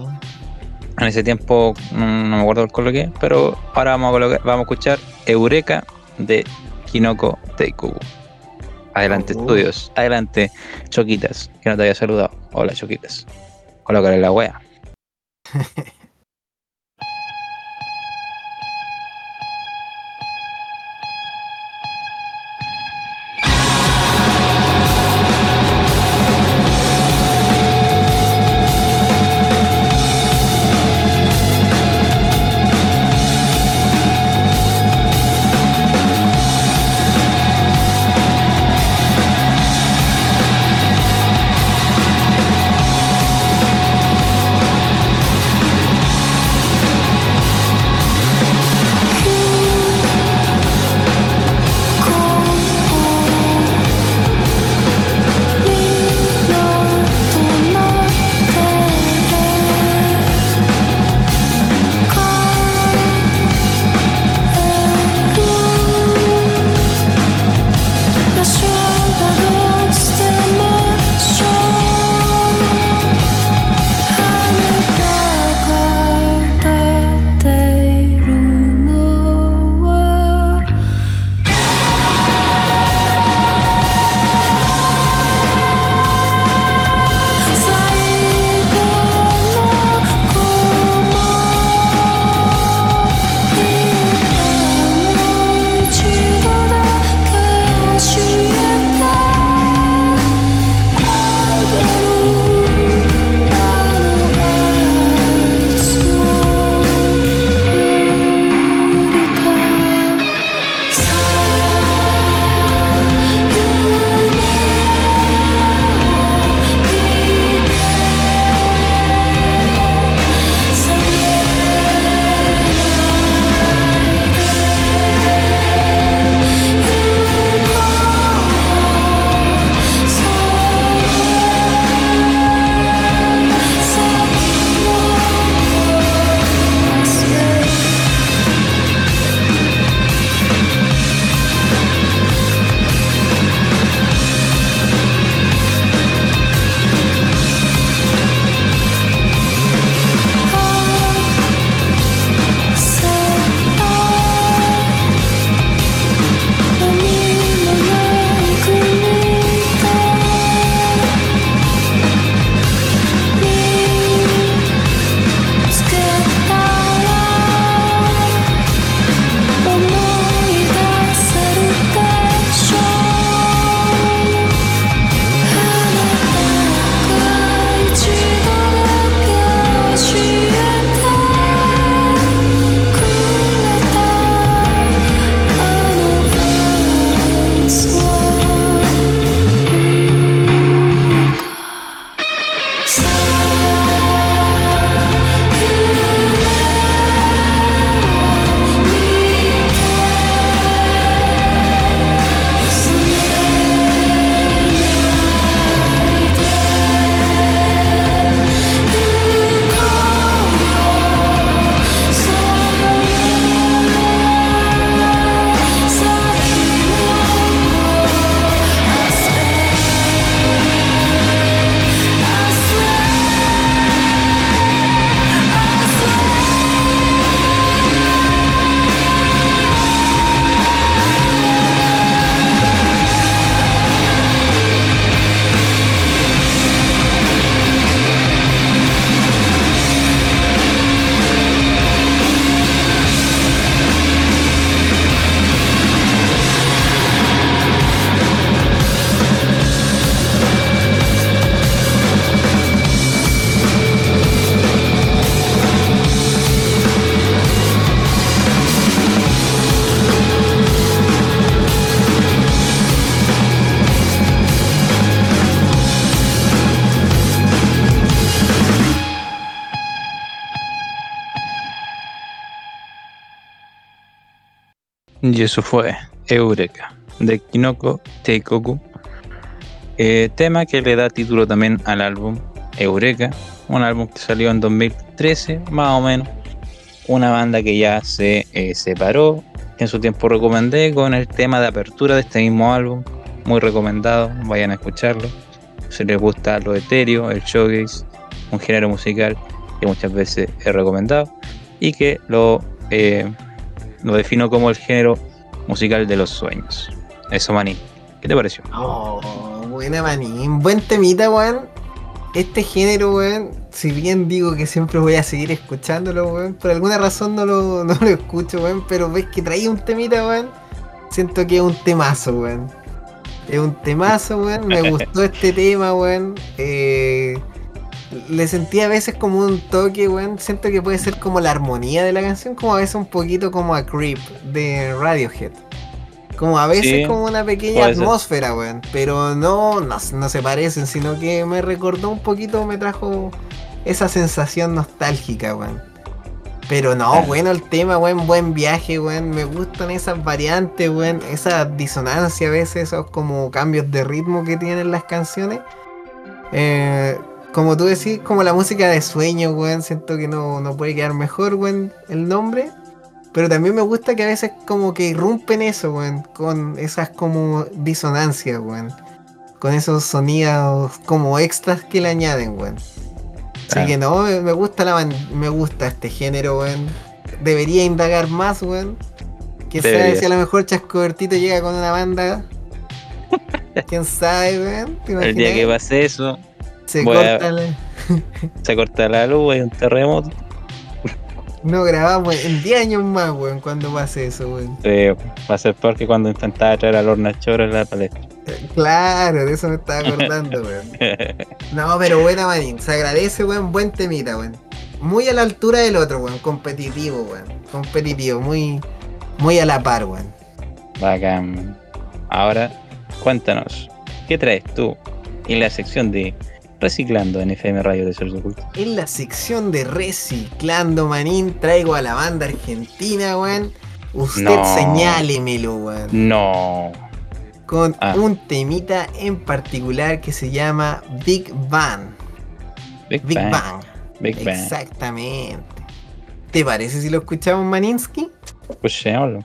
En ese tiempo no, me acuerdo el color que pero ahora vamos a, colocar, vamos a escuchar Eureka de Kinoko Teikoku. Adelante, oh. estudios. Adelante, Choquitas, que no te había saludado. Hola, Choquitas. Colócale la wea. Y eso fue Eureka de Kinoko Teikoku. Eh, tema que le da título también al álbum Eureka, un álbum que salió en 2013, más o menos. Una banda que ya se eh, separó, en su tiempo recomendé con el tema de apertura de este mismo álbum. Muy recomendado, vayan a escucharlo. Si les gusta lo etéreo, el showcase, un género musical que muchas veces he recomendado y que lo, eh, lo defino como el género musical de los sueños. Eso, Maní. ¿Qué te pareció? Oh, buena Manín. Buen temita, weón. Este género, weón, si bien digo que siempre voy a seguir escuchándolo, weón, por alguna razón no lo, no lo escucho, weón, pero ves que traía un temita, weón. Siento que es un temazo, weón. Es un temazo, weón. Me gustó este tema, weón. Eh, le sentí a veces como un toque, weón. Siento que puede ser como la armonía de la canción, como a veces un poquito como a Creep de Radiohead. Como a veces Sí, como una pequeña atmósfera, weón. Pero no, no, no se parecen, sino que me recordó un poquito, me trajo esa sensación nostálgica, weón. Pero no, Ah. bueno el tema, weón, buen viaje, weón. Me gustan esas variantes, weón. Esa disonancia a veces, esos como cambios de ritmo que tienen las canciones. Eh, como tú decís, como la música de sueño, weón. Siento que no, no puede quedar mejor, weón, el nombre. Pero también me gusta que a veces como que irrumpen eso, weón. Con esas como disonancias, weón. Con esos sonidos como extras que le añaden, weón. Así que no, me gusta la me gusta este género, weón. Debería indagar más, weón. Que Debería. si a lo mejor Chascobertito llega con una banda. ¿Quién sabe, weón? ¿Te El día que pase eso, Se corta la- se corta la luz, hay un terremoto. No grabamos en 10 años más, weón, cuando pase eso, weón. Eh, va a ser peor que cuando intentaba traer a Lorna Choro en la palestra. Eh, Claro, de eso me estaba acordando, weón. No, pero buena manín, se agradece, weón, buen temita, weón. Muy a la altura del otro, weón, competitivo, weón. Competitivo, muy, muy a la par, weón. Bacán. Ahora, cuéntanos, ¿qué traes tú en la sección de Reciclando en FM Radio de Ser Oculto? En la sección de Reciclando Manín traigo a la banda argentina, weón. Usted No. señálemelo, weón. No. Con Ah. un temita en particular que se llama Big Bang. Big, Big Bang. Bang. Big Bang. Exactamente. ¿Te parece si lo escuchamos, Maninsky? Escuchémoslo.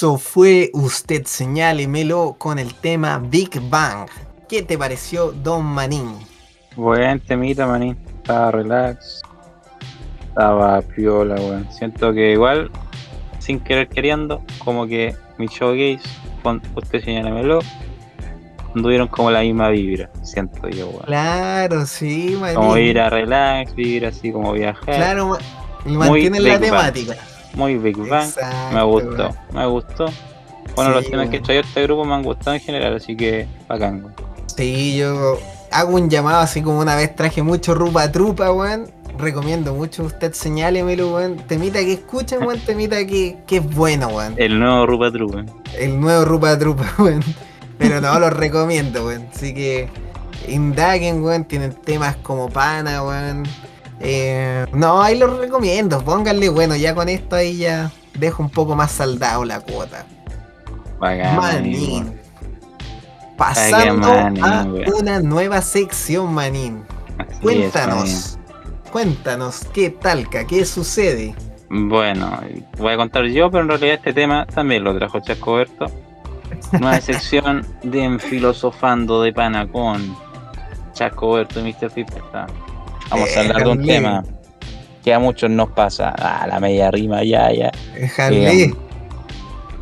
Eso fue Usted Señálemelo con el tema Big Bang. ¿Qué te pareció, Don Manín? Buen temita, Manín. Estaba relax. Estaba piola, weón. Siento que igual, sin querer queriendo, como que mi showcase con Usted Señálemelo anduvieron como la misma vibra, siento yo, weón. Claro, sí, Manín. Como vibra relax, vibra así como viajar. Claro, ma- mantienen la Bang. Muy Big Bang. Exacto, me gustó, me gustó. Bueno, Sí, los temas que weón. trae este grupo me han gustado en general, así que bacán. weón. Sí, yo hago un llamado así como una vez traje mucho Rupa Trupa, weón. Recomiendo mucho usted señálemelo, weón. Temita que escuchen, weón. Temita que, que es bueno, weón. El nuevo Rupa Tru, weón. El nuevo Rupa Trupa, weón. Pero no lo recomiendo, weón. Así que indaguen, weón. Tienen temas como pana, weón. Eh, no, ahí los recomiendo. Pónganle, bueno, ya con esto ahí ya dejo un poco más saldado la cuota. Bacán, Manín. Pasando Manín, a una nueva sección, Manín. Así es, Cuéntanos. Cuéntanos, ¿qué talca? ¿Qué sucede? Bueno, voy a contar yo, pero en realidad este tema también lo trajo Chasco Berto. Nueva sección de En Filosofando de Pana con Chasco Berto y Mr. Pipeta. Vamos a hablar de un tema que a muchos nos pasa. Ah, la media rima, ya, ya. Déjale. Eh,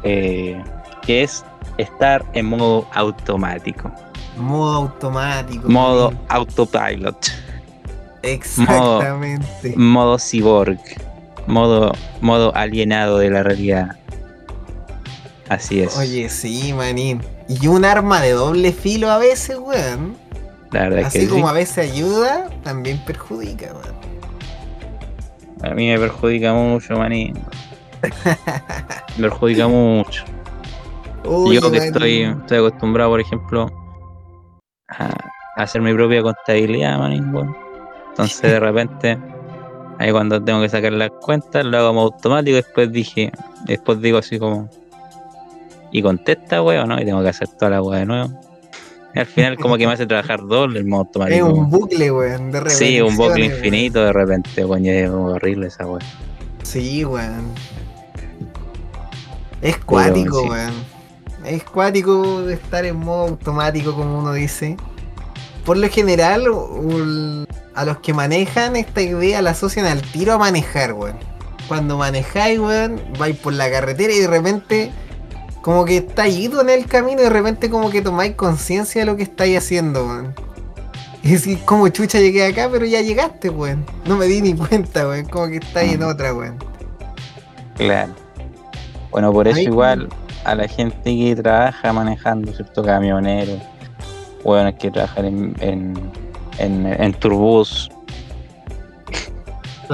eh, que es estar en modo automático, modo automático. modo autopilot, Exactamente. modo cyborg, modo, modo alienado de la realidad. Así es. Oye, sí, manín. Y un arma de doble filo a veces, weón. La verdad es Así que como sí. a veces ayuda, también perjudica, weón. a mí me perjudica mucho, maní. Me perjudica mucho. Oye, Yo que estoy, estoy acostumbrado, por ejemplo, a, hacer mi propia contabilidad, manín, weón. Entonces de repente, ahí cuando tengo que sacar las cuentas, lo hago como automático, después dije, después digo así como, y contesta, weón, ¿no? Y tengo que hacer toda la weá de nuevo. Al final como que me hace trabajar doble el modo Es automático. un weón. bucle, weón, de Sí, un bucle infinito de repente, weón, es horrible esa weón. Sí, weón. Es cuático, sí. weón. Es cuático de estar en modo automático, como uno dice. Por lo general, a los que manejan esta idea la asocian al tiro a manejar, weón. Cuando manejáis, weón, vais por la carretera y de repente, como que estáis ido en el camino y de repente como que tomáis conciencia de lo que estáis haciendo, weón. Y decís, como chucha llegué acá, pero ya llegaste, weón. No me di ni cuenta, weón. Como que estáis en otra, weón. Claro. Bueno, por eso Ahí- igual a la gente que trabaja manejando, ¿cierto? Camioneros, bueno, que trabajan en, en, en, en turbús,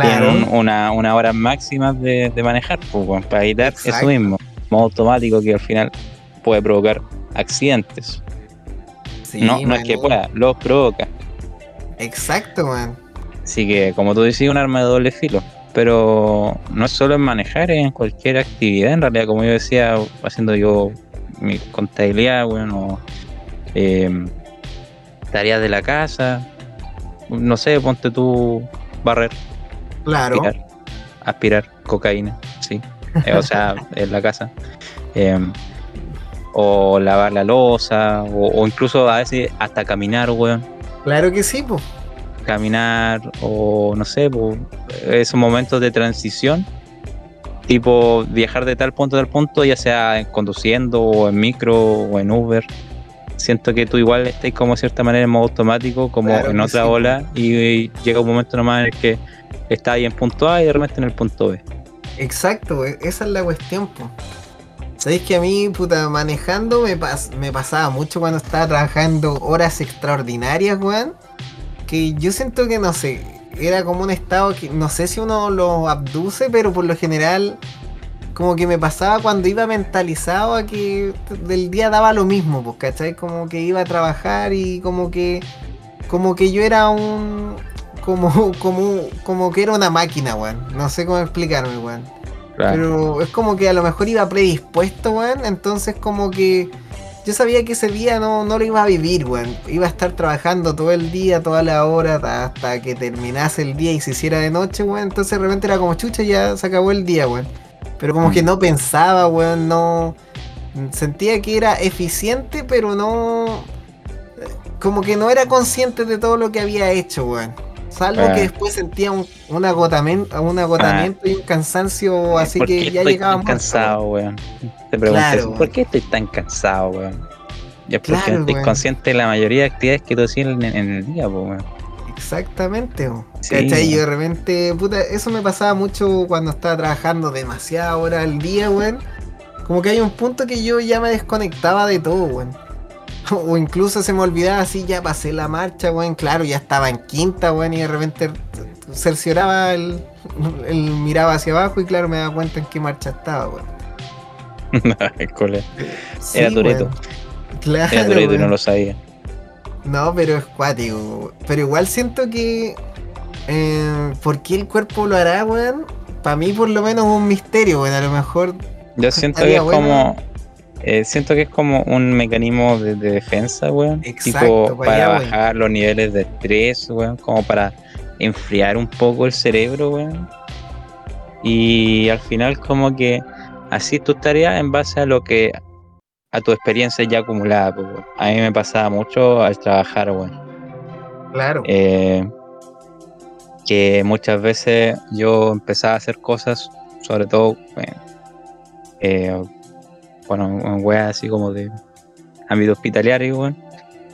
tienen un- una, una hora máxima de, de manejar, pues, weón, para evitar eso Exacto. mismo. Modo automático que al final puede provocar accidentes. Sí, no, no es que pueda, los provoca. Exacto, weón. Así que, como tú decís, un arma de doble filo. Pero no es solo en manejar, es en cualquier actividad. En realidad, como yo decía, haciendo yo mi contabilidad, bueno, eh, tareas de la casa, no sé, ponte tú barrer, Claro. aspirar, aspirar cocaína, sí. Eh, o sea, en la casa. Eh, o lavar la losa, o, o incluso a veces hasta caminar, weón Claro que sí, pues. caminar o no sé, po, esos momentos de transición, tipo viajar de tal punto a tal punto, ya sea en conduciendo o en micro o en Uber. Siento que tú igual estás como de cierta manera en modo automático, como Claro en otra sí, ola, y, y llega un momento nomás en el que estás ahí en punto A y de repente en el punto B. Exacto, we- esa es la cuestión, po. Sabéis que a mí, puta, manejando me, me pasaba mucho cuando estaba trabajando horas extraordinarias, weón. Que yo siento que, no sé, era como un estado que no sé si uno lo abduce, pero por lo general, como que me pasaba cuando iba mentalizado a que del día daba lo mismo, pues, ¿cachai? Como que iba a trabajar y como que, como que yo era un, como, como, como que era una máquina, weón. No sé cómo explicarme, weón. Claro. Pero es como que a lo mejor iba predispuesto, weón. Entonces como que yo sabía que ese día no, no lo iba a vivir, weón. Iba a estar trabajando todo el día, toda la hora, ta- hasta que terminase el día y se hiciera de noche, weón. Entonces de repente era como chucha, ya se acabó el día, weón. Pero como que no pensaba, weón, no. Sentía que era eficiente, pero no. Como que no era consciente de todo lo que había hecho, weón. Salvo Ah. que después sentía un, un agotamiento, un agotamiento y un cansancio así ¿Por que qué ya estoy llegaba tan cansado, weón? Te pregunté Claro, ¿por weón. qué estoy tan cansado, weón? Y es porque Claro, no estoy weón. consciente de la mayoría de actividades que tú hacías en, en el día, po, weón. Exactamente, bo. Sí, ¿cachai? Y weón. de repente, puta, eso me pasaba mucho cuando estaba trabajando demasiadas horas al día, weón. Como que hay un punto que yo ya me desconectaba de todo, weón. O incluso se me olvidaba así, ya pasé la marcha, weón. Claro, ya estaba en quinta, weón, y de repente cercioraba el, el miraba hacia abajo y claro, me daba cuenta en qué marcha estaba, weón. Sí, Era. Claro, Era Toreto y no lo sabía. No, pero es cuático. Pero igual siento que. Eh, ¿Por qué el cuerpo lo hará, weón? Para mí, por lo menos, es un misterio, weón. A lo mejor. Yo siento que es bueno. como. Eh, siento que es como un mecanismo de, de defensa, weón. Exacto, tipo, para allá bajar los niveles de estrés, weón. Como para enfriar un poco el cerebro, weón. Y al final, como que así tus tareas en base a lo que. a tu experiencia ya acumulada, pues, weón. A mí me pasaba mucho al trabajar, weón. Claro. Eh, que muchas veces yo empezaba a hacer cosas, sobre todo, eh, eh, bueno, en weas así como de ámbito hospitalario, weón,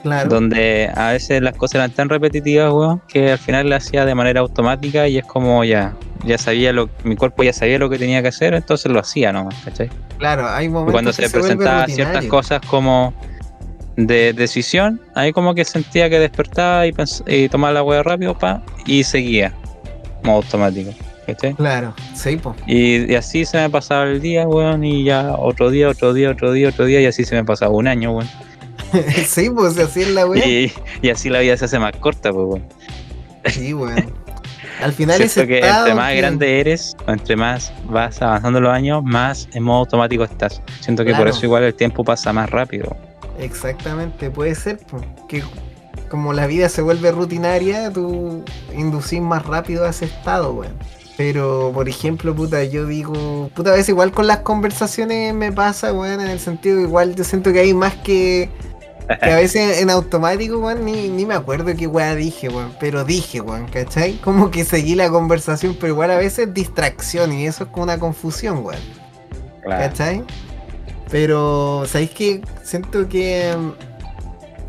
claro. donde a veces las cosas eran tan repetitivas, weón, que al final las hacía de manera automática y es como ya, ya sabía lo, mi cuerpo ya sabía lo que tenía que hacer, entonces lo hacía nomás, ¿cachai? Claro, hay Y momentos cuando que se vuelve presentaban ciertas cosas como de decisión, ahí como que sentía que despertaba y, y tomaba la hueá rápido pa, y seguía, modo automático. ¿Cachai? Claro, sí, po. Y, y así se me pasaba el día, weón, y ya otro día, otro día, otro día, otro día, y así se me pasaba un año, weón. sí, pues así es la weá. Y, y así la vida se hace más corta, pues, weón. Sí, weón. Al final ese que entre más que- grande eres, entre más vas avanzando los años, más en modo automático estás. Siento que por eso igual el tiempo pasa más rápido. Exactamente, puede ser, que como la vida se vuelve rutinaria, tú inducís más rápido a ese estado, weón. Pero, por ejemplo, puta, yo digo, puta, a veces igual con las conversaciones me pasa, weón, en el sentido que igual yo siento que hay más que, que a veces en automático, weón, ni, ni me acuerdo qué weá dije, weón, pero dije, weón, ¿cachai? Como que seguí la conversación, pero igual a veces distracción y eso es como una confusión, weón. Claro. ¿Cachai? Pero, ¿sabéis que Siento que.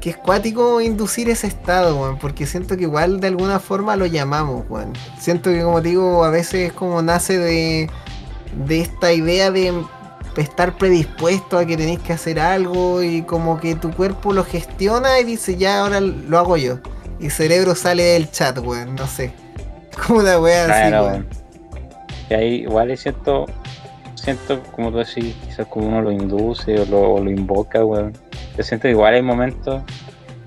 Que es cuático inducir ese estado, weón. Porque siento que igual de alguna forma lo llamamos, weón. Siento que, como te digo, a veces es como nace de. De esta idea de estar predispuesto a que tenéis que hacer algo y como que tu cuerpo lo gestiona y dice, ya ahora lo hago yo. Y cerebro sale del chat, weón. No sé. Como una wea así, Claro, weón. Y ahí igual siento, siento como tú decís, quizás como uno lo induce o lo, o lo invoca, weón. Yo siento que igual hay momentos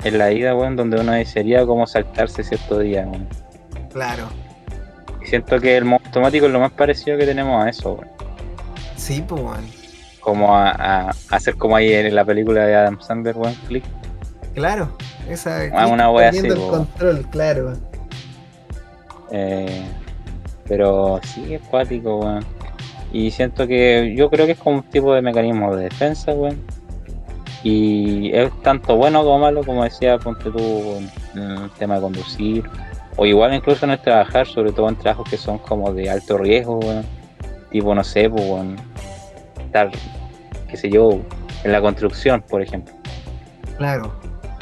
en la vida, weón, donde uno desearía como saltarse cierto día, weón. Claro. Y siento que el modo automático es lo más parecido que tenemos a eso, weón. Sí, pues, weón. Como a, hacer como ahí en la película de Adam Sandler, weón, click. Claro, esa Ah, una wea así, el control, claro. Eh, pero sí es cuático, weón. Y siento que yo creo que es como un tipo de mecanismo de defensa, weón. Y es tanto bueno como malo, como decía, ponte tú en el tema de conducir. O igual incluso en el trabajar, sobre todo en trabajos que son como de alto riesgo. Tipo, no sé, pues, weón, estar, qué sé yo, en la construcción, por ejemplo. Claro.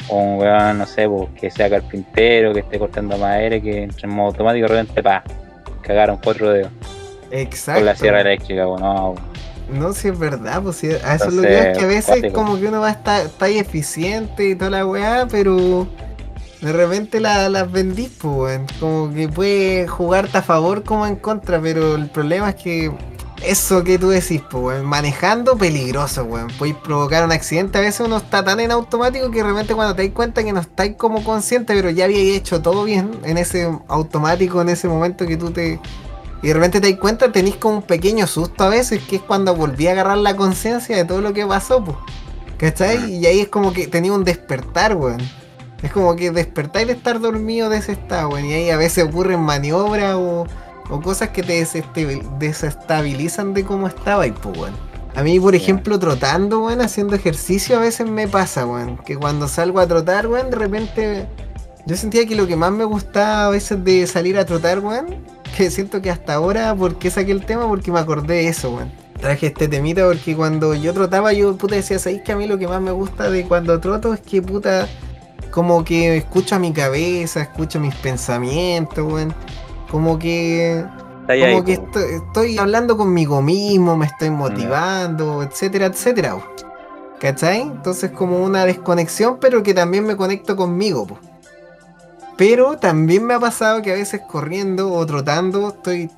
O un weón, no sé, pues, que sea carpintero, que esté cortando madera, que entre en modo automático, de repente, pa, cagaron cuatro dedos Exacto. con la sierra eléctrica, weón, no, No, si es verdad, pues sí, a eso es lo que Entonces, es que a veces cuático. como que uno va a estar, está ahí eficiente y toda la weá, pero de repente la- las vendís, pues, weón. Como que puede jugarte a favor como en contra, pero el problema es que eso que tú decís, pues, weón, manejando peligroso, weón. Puedes provocar un accidente, a veces uno está tan en automático que de repente cuando te das cuenta que no estáis como consciente, pero ya habíais hecho todo bien en ese automático, en ese momento que tú te... Y de repente te das cuenta, tenés como un pequeño susto a veces, que es cuando volví a agarrar la conciencia de todo lo que pasó, pues. ¿Cachai? Y ahí es como que tenía un despertar, weón. Es como que despertáis de estar dormido de ese estado, weón. Y ahí a veces ocurren maniobras o, O cosas que te desestabil- desestabilizan de cómo estaba y pues, weón. A mí, por ejemplo, trotando, weón, haciendo ejercicio, a veces me pasa, weón. Que cuando salgo a trotar, weón, de repente. Yo sentía que lo que más me gustaba a veces de salir a trotar, weón. Que siento que hasta ahora, ¿por qué saqué el tema? Porque me acordé de eso, weón. Traje este temita porque cuando yo trotaba, yo puta decía, ¿sabéis que a mí lo que más me gusta de cuando troto es que puta. Como que escucho a mi cabeza, escucho mis pensamientos, weón. Como que ahí, como que estoy, estoy hablando conmigo mismo, me estoy motivando, etcétera, etcétera. po. ¿Cachai? Entonces como una desconexión, pero que también me conecto conmigo. po. Pero también me ha pasado que a veces corriendo o trotando estoy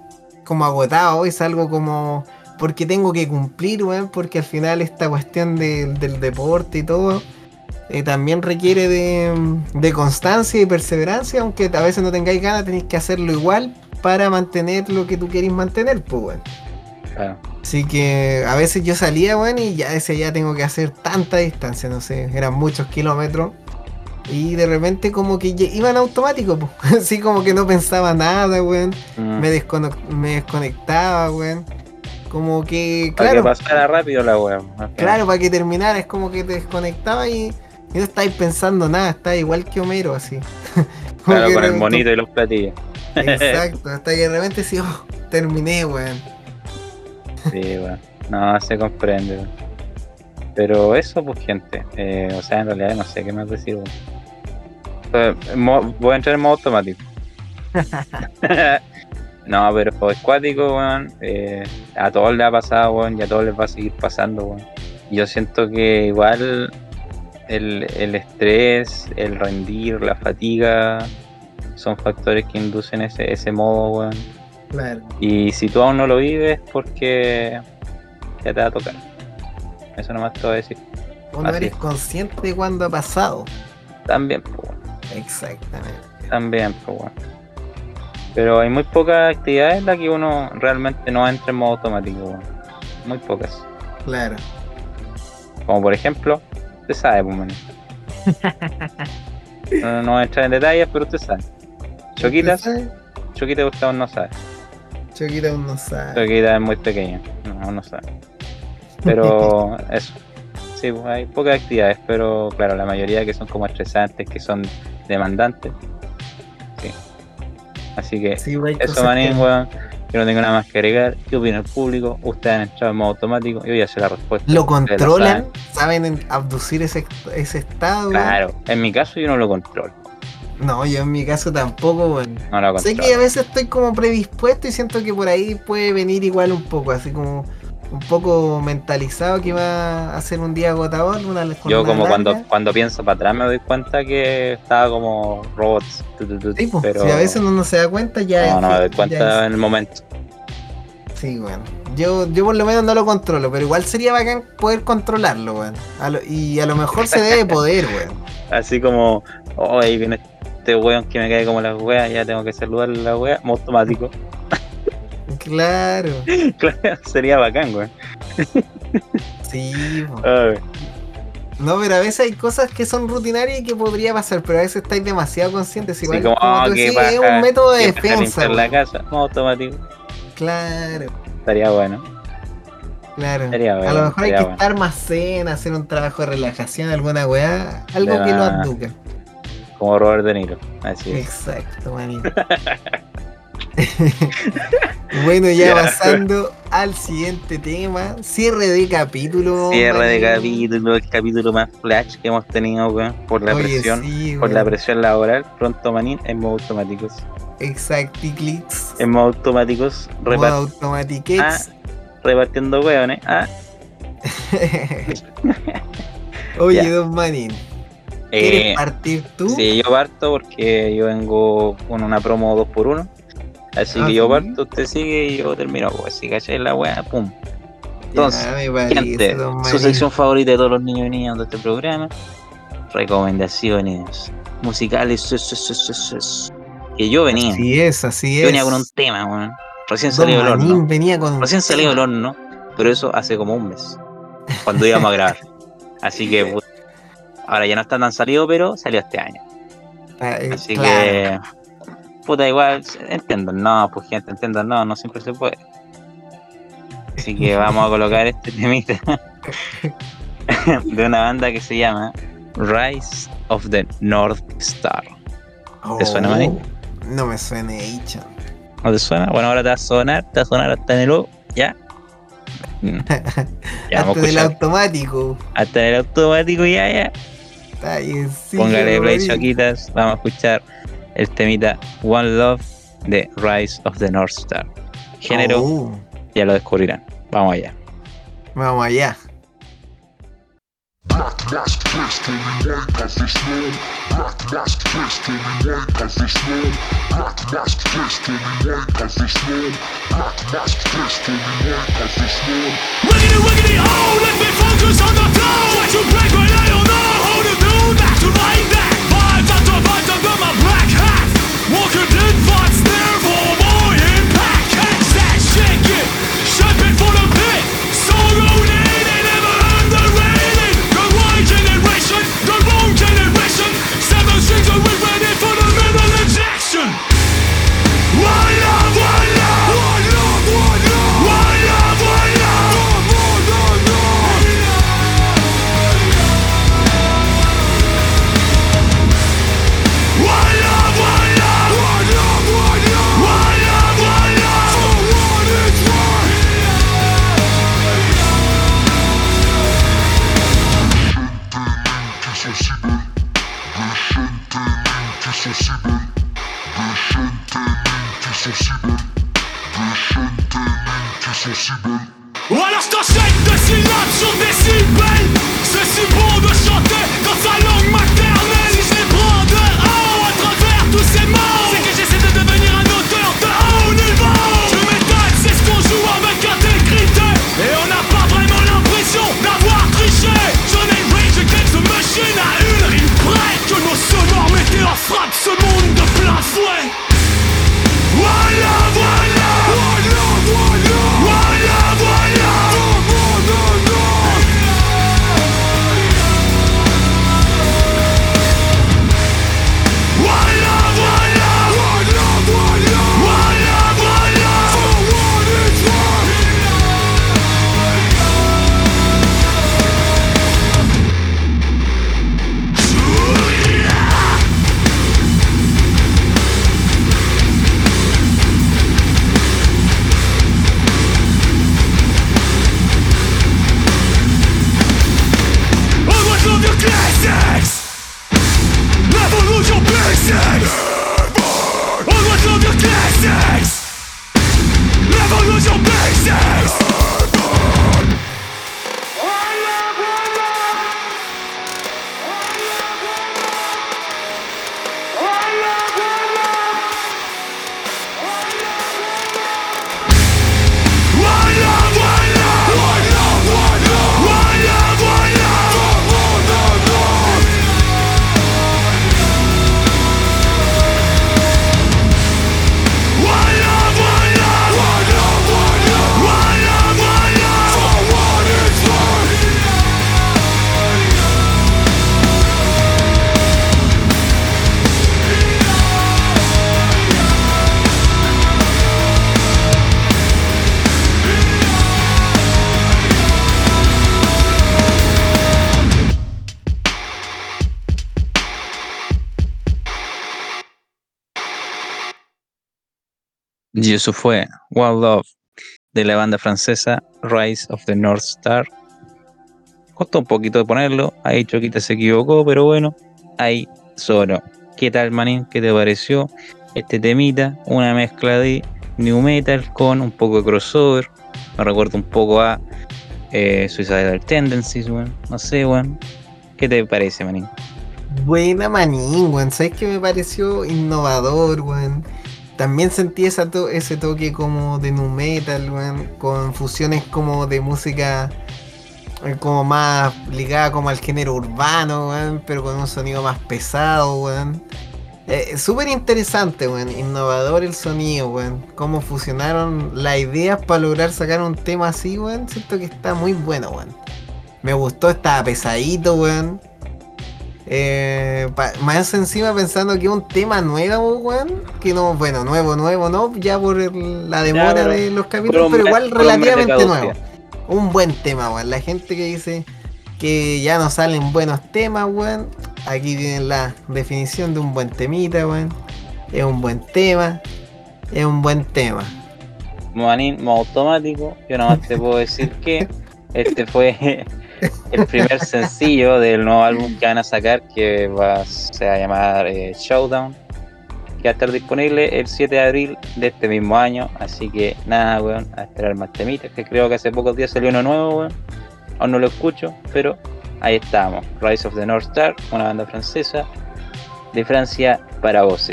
como agotado y salgo como... Porque tengo que cumplir, weón, porque al final esta cuestión de- del deporte y todo eh, también requiere de, de constancia y perseverancia, aunque a veces no tengáis ganas, tenéis que hacerlo igual para mantener lo que tú queréis mantener, pues, weón. Claro. Así que a veces yo salía, weón, y ya ese ya tengo que hacer tanta distancia, no sé, eran muchos kilómetros. Y de repente como que ya- iba en automático, pues. Así como que no pensaba nada, weón. Mm. Me, desconectaba, weón. Como que, Para claro, que pasara rápido la nada. claro, para que terminara, es como que te desconectaba y, y no estáis pensando nada, estás igual que Homero, así. Claro, con el monito y los platillos. Exacto, hasta que de repente sí, oh, terminé, weón. Sí, weón. No, se comprende, weón. Pero eso, pues, gente. eh, o sea, en realidad no sé qué más decir, weón. Eh, Voy a entrar en modo automático. no, pero es cuático, weón. eh, a todos les ha pasado, weón, y a todos les va a seguir pasando, weón. Yo siento que igual el, el estrés, el rendir, la fatiga, son factores que inducen ese, ese modo, weón. Claro. Y si tú aún no lo vives, porque ya te va a tocar. Eso nomás te voy a decir. Uno eres es. consciente de cuándo ha pasado. También, pues. Exactamente. También, pues, weón. Pero hay muy pocas actividades en las que uno realmente no entra en modo automático, weón. Muy pocas. Claro. Como por ejemplo, usted sabe, pues, man. No, no voy a entrar en detalles, pero usted sabe. Choquitas. Choquita usted aún no sabe. Choquita aún no sabe. Choquita es muy pequeña, no, aún no sabe. Pero eso. Sí, pues hay pocas actividades, pero claro, la mayoría que son como estresantes, que son demandantes. Sí. Así que Sí, eso, manín, que weón. Yo no tengo nada más que agregar. ¿Qué opina el público? Ustedes han entrado en modo automático. Yo ya sé la respuesta. Lo controlan, saben. saben en- abducir ese, ese estado. Claro, en mi caso yo no lo controlo. No, yo en mi caso tampoco, weón. No lo Sé que a veces estoy como predispuesto y siento que por ahí puede venir igual un poco, así como un poco mentalizado que va a ser un día agotador, una Yo como cuando, larga. cuando pienso para atrás me doy cuenta que estaba como robots. Sí, pues, pero si a veces uno no se da cuenta ya no, es no me doy cuenta en el momento. Sí, weón. Yo, yo por lo menos no lo controlo, pero igual sería bacán poder controlarlo, weón. Lo- y a lo mejor se debe poder, weón. Así como, oh, ahí viene este weón que me cae como la wea, ya tengo que saludar a la wea, automático. Claro. claro, sería bacán, weón. Sí, No, pero a veces hay cosas que son rutinarias y que podría pasar, pero a veces estáis demasiado conscientes. Igual, como, como tú qué decís, es un método de defensa. la casa, modo automático. Claro, Estaría bueno. claro. Sería a bueno, lo mejor hay que bueno. estar más zen, hacer un trabajo de relajación, alguna weá, algo De que lo más. aduca. Como Robert De Niro. Así es. Exacto, manito. bueno, ya Ya. pasando al siguiente tema, cierre de capítulo. Cierre de capítulo, el capítulo más flash que hemos tenido, weón, por la Oye, presión. sí, Por la presión laboral, pronto manín en modo automáticos. Exacticlix. En modo automáticos, Modo automatiquex. repartiendo weones. Ah, Oye, Ya. Don Manin, ¿quieres eh, partir tú? sí, yo parto porque yo vengo con una promo 2x1. Así Ah, que yo parto, usted sigue y yo termino. Pues si cachai la wea, pum. Entonces, Ya me parece, Gente, Don su sección favorita de todos los niños y niñas de este programa. Recomendaciones musicales. Que yo venía. Así es, así es. Yo venía con un tema, weón. Recién salido del horno. Venía con Recién salido del horno, pero eso hace como un mes. Cuando íbamos a grabar. Así que ahora ya no está tan salido, pero salió este año. Ah, eh, Así claro. que puta, igual, entiendo, no, pues gente, entiendo, no, no siempre se puede. Así que vamos a colocar este temita de una banda que se llama Rise of the North Star. ¿Te suena, Manny? Oh, No me suena hecho. ¿No te suena? Bueno, ahora te va a sonar, te va a sonar hasta en el O, ¿ya? Mm. Ya, Hasta del escuchar. automático. Hasta en el automático, ya, ya. Está bien, sí, Póngale play, choquitas. Vamos a escuchar el temita One Love de Rise of the North Star. Género, Oh, ya lo descubrirán. Vamos allá. vamos allá. Black mask dressed in white as the snow. Black mask dressed in white as the snow. Black mask dressed in white as the snow. Black mask dressed in white as the snow. Wiggity wiggity oh, let me focus on the flow. Try to break sont si belles, des je de syllabes sur des si eso fue One Love de la banda francesa Rise of the North Star. Costó un poquito de ponerlo, ahí Choquita se equivocó, pero bueno, ahí sonó. ¿Qué tal, Manín? ¿Qué te pareció este temita? Una mezcla de new metal con un poco de crossover. Me recuerda un poco a eh, Suicidal Tendencies, weón. No sé, weón. ¿Qué te parece, Manín? Buena manín, weón. ¿Sabes qué me pareció innovador, weón? También sentí esa to- ese toque como de nu metal, con fusiones como de música eh, como más ligada como al género urbano, pero con un sonido más pesado, weón. Eh, interesante, weón, innovador el sonido, weón. Cómo fusionaron las ideas para lograr sacar un tema así, weón. Siento que está muy bueno, weón. Me gustó, estaba pesadito, weón. Eh, pa- más encima pensando que es un tema nuevo, weón. Que no, bueno, nuevo, nuevo, no, ya por el- la demora de los capítulos, pero igual relativamente nuevo. Un buen tema, weón. La gente que dice que ya no salen buenos temas, weón. Aquí tienen la definición de un buen temita, weón. Es un buen tema. Es un buen tema. Modo automático. Yo nada más te puedo decir que este fue el primer sencillo del nuevo álbum que van a sacar, que va, se va a llamar eh, Showdown, que va a estar disponible el 7 de abril de este mismo año. Así que nada, weón, a esperar más temitas, que creo que hace pocos días salió uno nuevo, weón. Aún no lo escucho, pero ahí estamos. Rise of the North Star, una banda francesa de Francia para vos.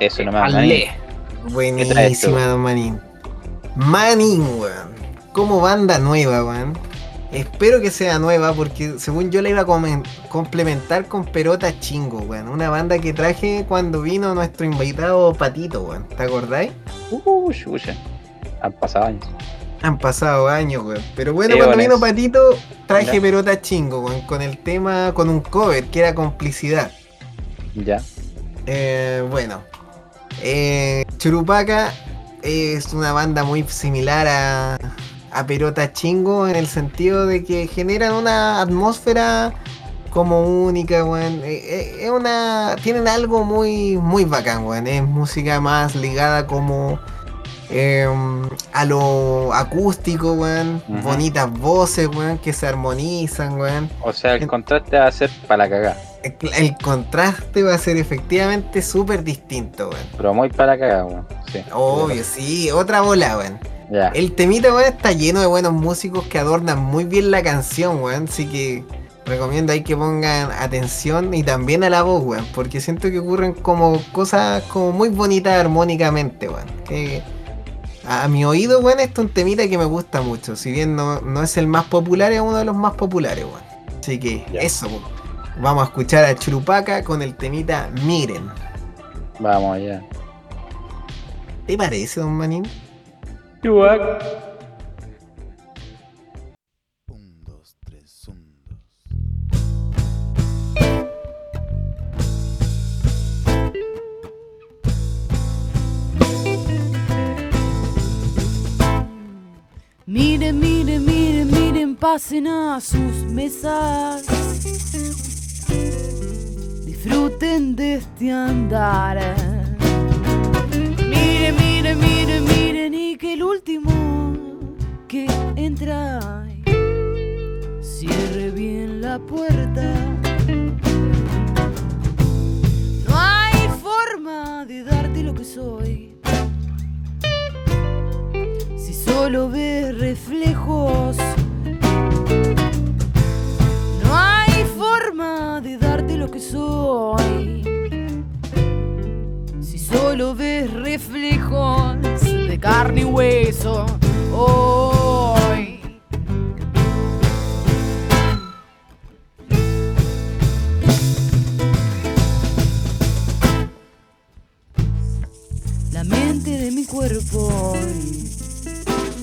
Eso nomás, Manín. Buenísima, don Manin. Manin, weón. Como banda nueva, weón. Espero que sea nueva porque según yo la iba a complementar con Perota Chingo, weón. Una banda que traje cuando vino nuestro invitado Patito, weón. ¿Te acordáis? Uh, chucha. Han pasado años. Han pasado años, weón. Pero bueno, Sí, cuando vino es- Patito, traje Ya. Perota Chingo, weón. Con el tema, con un cover que era complicidad. Ya. Eh, bueno, eh, Churupaca es una banda muy similar a, a Perota Chingo en el sentido de que generan una atmósfera como única, weón. Eh, eh, es una, tienen algo muy, muy bacán, weón. Es música más ligada como eh, a lo acústico, weón. Bonitas voces, weón, que se armonizan, weón. O sea, el contraste va a ser para la cagada. El, el contraste va a ser efectivamente súper distinto, weón. Pero muy para la cagada, weón. Sí. Obvio, sí, otra bola, weón. El temita, weón, está lleno de buenos músicos que adornan muy bien la canción, weón. Así que recomiendo ahí que pongan atención y también a la voz, weón. Porque siento que ocurren como cosas como muy bonitas armónicamente, weón. Que a, mi oído, weón, esto es un temita que me gusta mucho. Si bien no, no es el más popular, es uno de los más populares, weón. Así que eso, weón. Vamos a escuchar a Churupaca con el temita Miren. Vamos allá. ¿Te parece, don Manín? Un, dos, tres, un, dos. Miren, miren, miren, miren, pasen a sus mesas. Disfruten de este andar. Miren, miren, miren, miren, último que entra cierre bien la puerta. No hay forma de darte lo que soy. Si solo ves reflejos, no hay forma de darte lo que soy. Si solo ves reflejos carne y hueso, hoy. La mente de mi cuerpo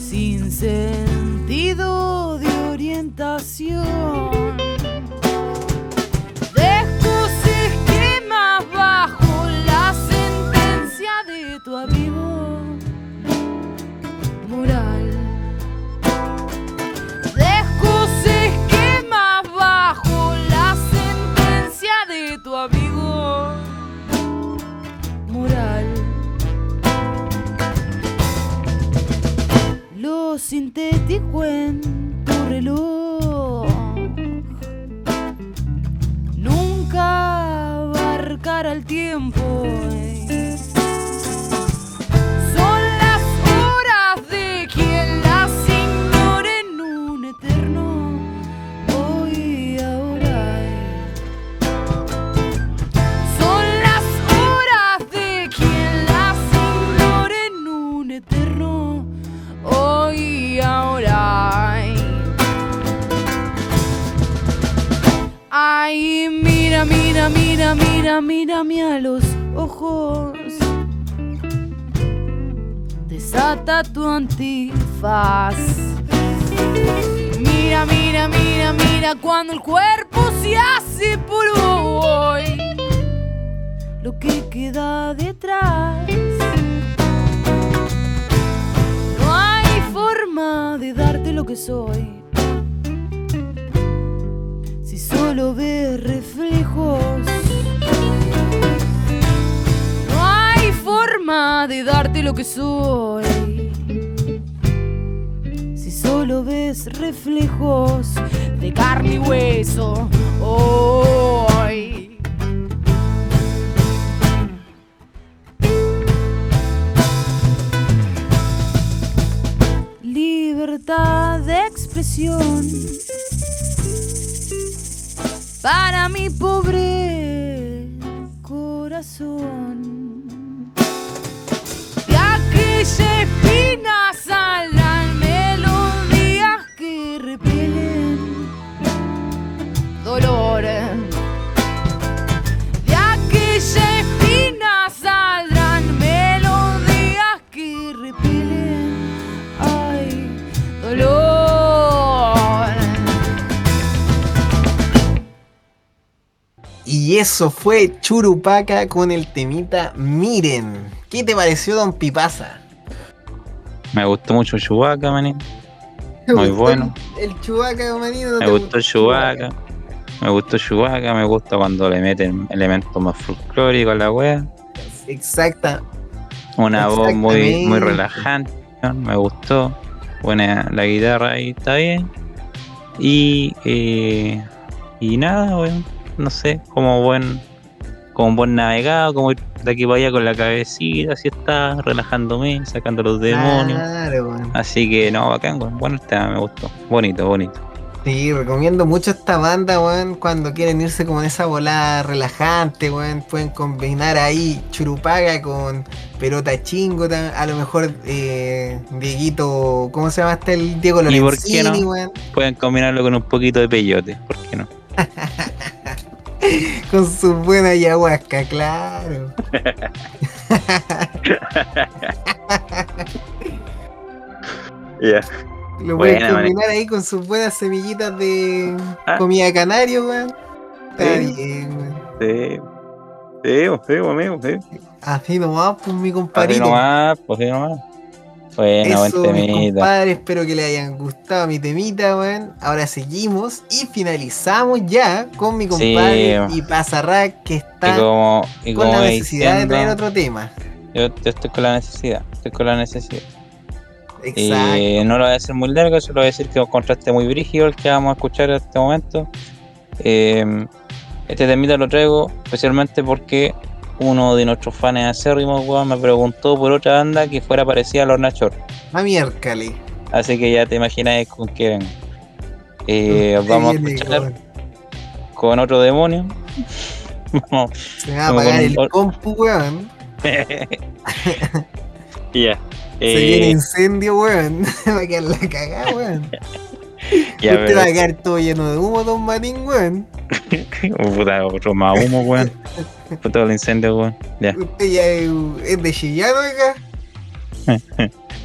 sin sentido de orientación. Sintético en tu reloj nunca abarcará el tiempo. Mira, mira, mírame a los ojos. Desata tu antifaz. Mira, mira, mira, mira cuando el cuerpo se hace polvo. lo que queda detrás. No hay forma de darte lo que soy. Si solo ves reflejos. De darte lo que soy. Si solo ves reflejos de carne y hueso. Hoy. Libertad de expresión para mi pobre corazón. De aquella espina saldrán melodías que repelen dolor. De aquella espina saldrán melodías que repelen ay, dolor. Y eso fue Churupaca con el temita Miren. ¿Qué te pareció, Don Pipasa? Me gustó mucho Chewbacca, manín. ¿Te Muy gustó bueno. El, Chewbacca, manito. ¿no Me te gustó Chewbacca. Me gustó Chewbacca, me gusta cuando le meten elementos más folclóricos a la wea. Exacta. Una voz muy, muy relajante, ¿no? me gustó. Buena la guitarra ahí está bien. Y, eh, y nada, weón. No sé, como buen, como buen navegado, como ir de aquí para allá con la cabecita, así está, relajándome, sacando los demonios. Claro, weón. Así que no, bacán, bueno el tema, me gustó. Bonito, bonito. Sí, recomiendo mucho esta banda, weón, cuando quieren irse como en esa volada relajante, weón, pueden combinar ahí Churupaga con Pelota Chingo, a lo mejor eh, Dieguito, ¿cómo se llama este el Diego ¿Y por qué Lorenzini, no? weón, Pueden combinarlo con un poquito de peyote, ¿por qué no? con su buena ayahuasca, claro. Ya. Lo pueden man. combinar ahí con sus buenas semillitas de Ah. comida canario, weón. Está Sí. bien, weón. Sí. Sí, sí, amigo, sí. Así nomás, pues mi Así compadrito. nomás, pues así nomás. Bueno, Eso, buen mis temita. compadres, espero que les hayan gustado mi temita, weón. Ahora seguimos y finalizamos ya con mi compadre y Pasarrack que Y está como, y con como la necesidad de traer otro tema. yo, yo estoy con la necesidad, estoy con la necesidad. Exacto. Y no lo voy a decir muy largo, solo voy a decir que es un contraste muy brígido el que vamos a escuchar en este momento. Eh, este temita lo traigo especialmente porque uno de nuestros fans acérrimos weón, me preguntó por otra banda que fuera parecida a Lorna Shore. A miércoles. Así que ya te imaginas con qué vengo. Eh, vamos a Viene, escuchar weón. con otro demonio. Se va a apagar el un- compu, weón. Ya. Se viene Eh, incendio, weón. va a quedar la cagada, weón. ya, Usted va a quedar todo lleno de humo, don Matín, weón. Oh, puta, otro más humo, weón. Todo el incendio, weón. Ya. Usted ya es, de Chillán, oiga.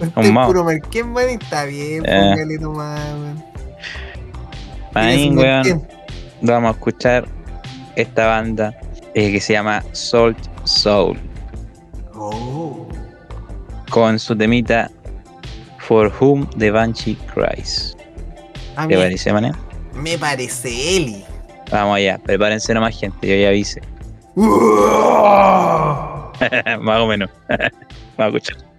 Usted es puro Marqués, Matín. Está bien, Eh. póngale nomás, weón. Un weón. Vamos a escuchar esta banda eh, que se llama Salt Soul. Oh. Con su temita For Whom the Banshee Cries. A ¿Te mí parece, mané? me parece Eli. Vamos allá, prepárense nomás, gente. Yo ya avisé. más o menos. Vamos a escuchar.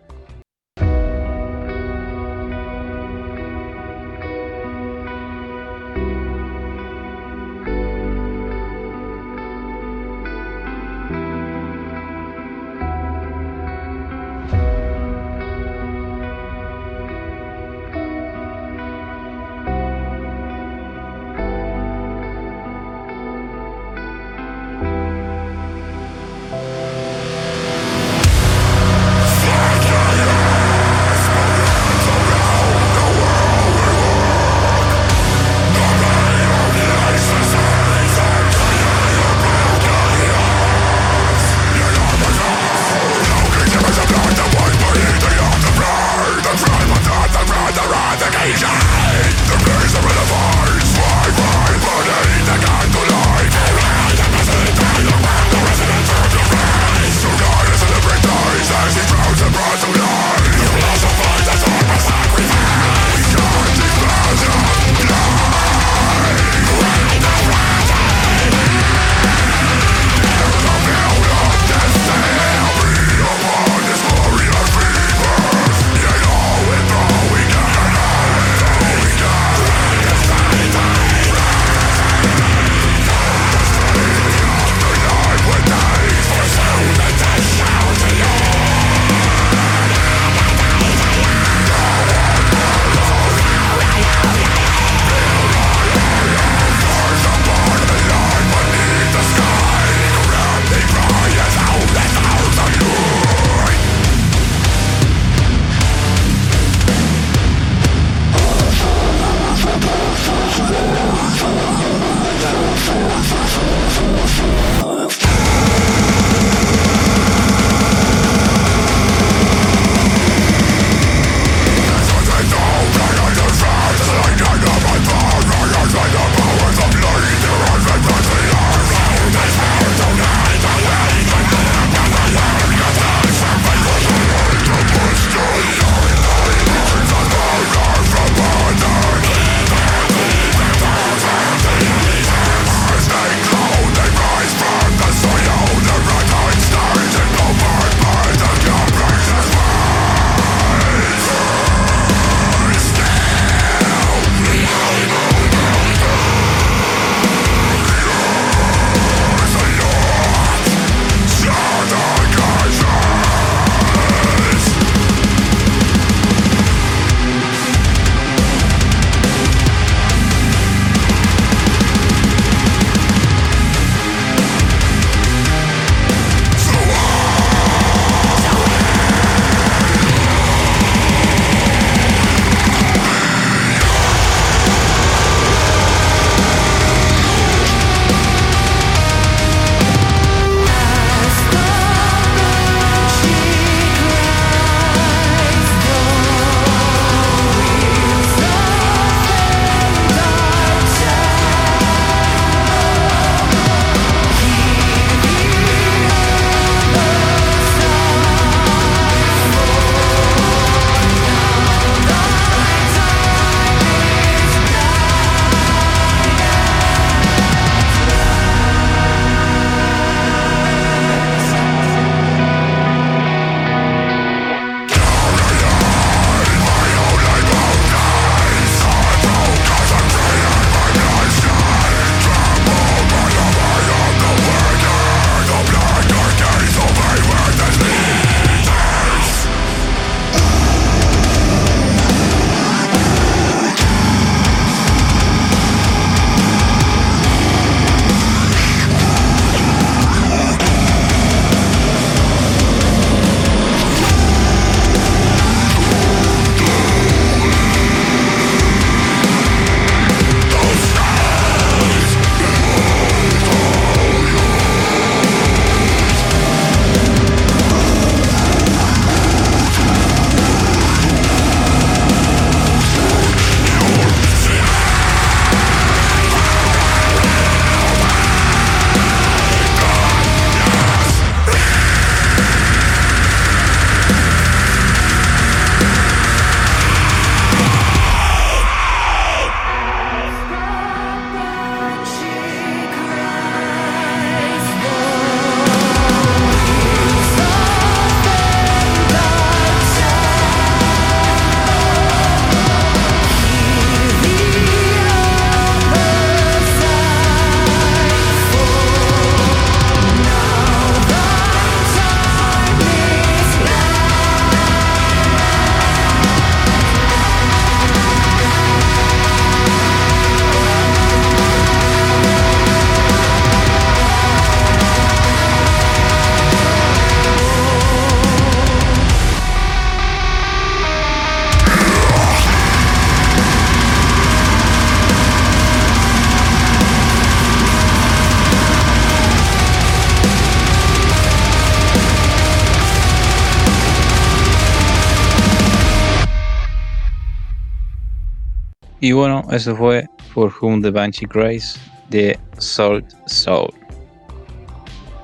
Y bueno, eso fue For Whom the Banshee Cries de Salt Soul.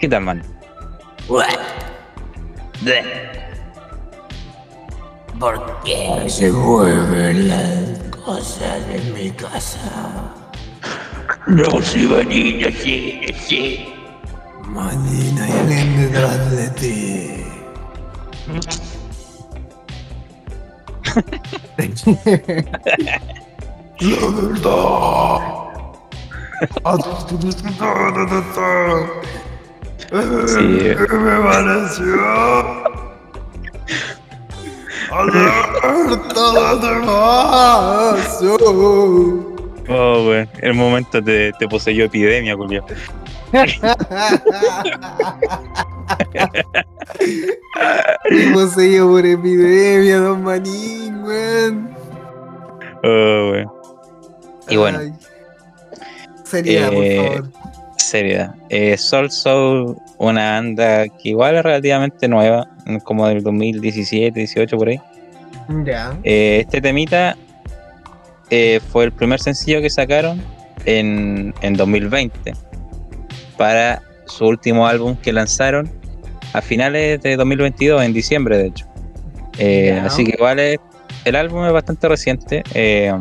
¿Qué tal, man? ¿Por qué se mueven las cosas en mi casa? No, si Vanina, sí, sí. Manina, hay alguien detrás de ti. La verdad. Sí. ¿Qué me pareció? Oh. En el momento te, te poseyó epidemia, Julio. Y poseído por epidemia, don Manín, weón. Oh, weón. Y bueno. Ay. Seriedad, Eh, por favor. Seriedad. Eh, Soul Soul, una banda que igual es relativamente nueva, como del 2017, 18 por ahí. Ya. Eh, este temita eh, fue el primer sencillo que sacaron en, en 2020 para su último álbum que lanzaron a finales de 2022, en diciembre de hecho. Eh. Así que igual es- el álbum es bastante reciente, eh,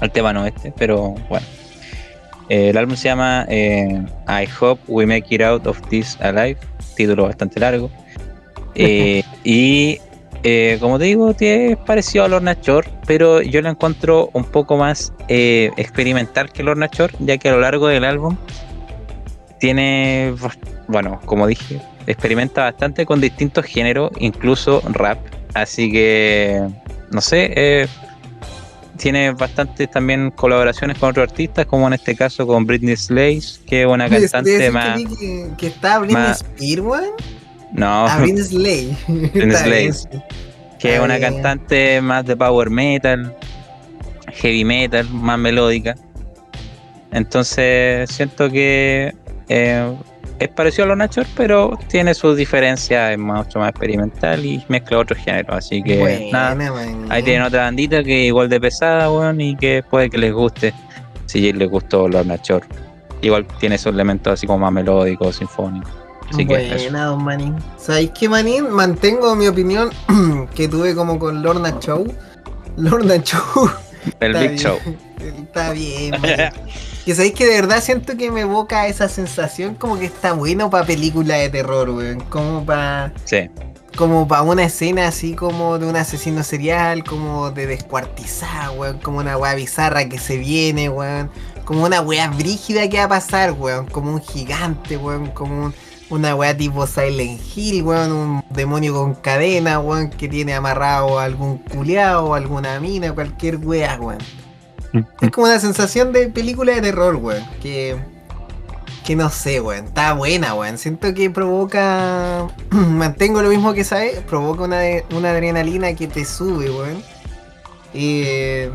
el tema no este, pero bueno. Eh, el álbum se llama eh, I Hope We Make It Out of This Alive, título bastante largo. Eh, y como te digo, es parecido a Lorna Shore, pero yo lo encuentro un poco más experimental que Lorna Shore, ya que a lo largo del álbum tiene, bueno, como dije, experimenta bastante con distintos géneros, incluso rap. Así que, no sé, tiene bastantes también colaboraciones con otros artistas, como en este caso con Britney Slays, que es una cantante más. Que, que, está Britney más- Spears. No, Ah, Britney Slay. Britney Slays. que es una cantante más de power metal, heavy metal, más melódica. Entonces siento que eh, es parecido a los Nachos, pero tiene sus diferencias, es mucho más experimental y mezcla otros géneros. Así que nada, ahí tienen otra bandita que igual de pesada, weón, y que puede que les guste. Si les gustó los Nachos. Igual tiene esos elementos así como más melódicos, sinfónicos. Así. Buena, don Manín. ¿Sabéis qué, Manín? Mantengo mi opinión que tuve como con Lorna Show. Lorna Show. el Big bien. Show. Está bien. Que sabéis que de verdad siento que me evoca esa sensación como que está bueno para película de terror, weón. Como para Sí, como para una escena así como de un asesino serial, como de descuartizar, weón, como una weá bizarra que se viene, weón, como una weá brígida que va a pasar, weón, como un gigante, weón, como un- una weá tipo Silent Hill, weón, un demonio con cadena, weón, que tiene amarrado a algún culeado, alguna mina, cualquier weá, weón. Es como una sensación de película de terror, weón, que... Que no sé, weón. Está buena, weón. Siento que provoca. Mantengo lo mismo que sabes. Provoca una, adrenalina que te sube, weón. Y. eh,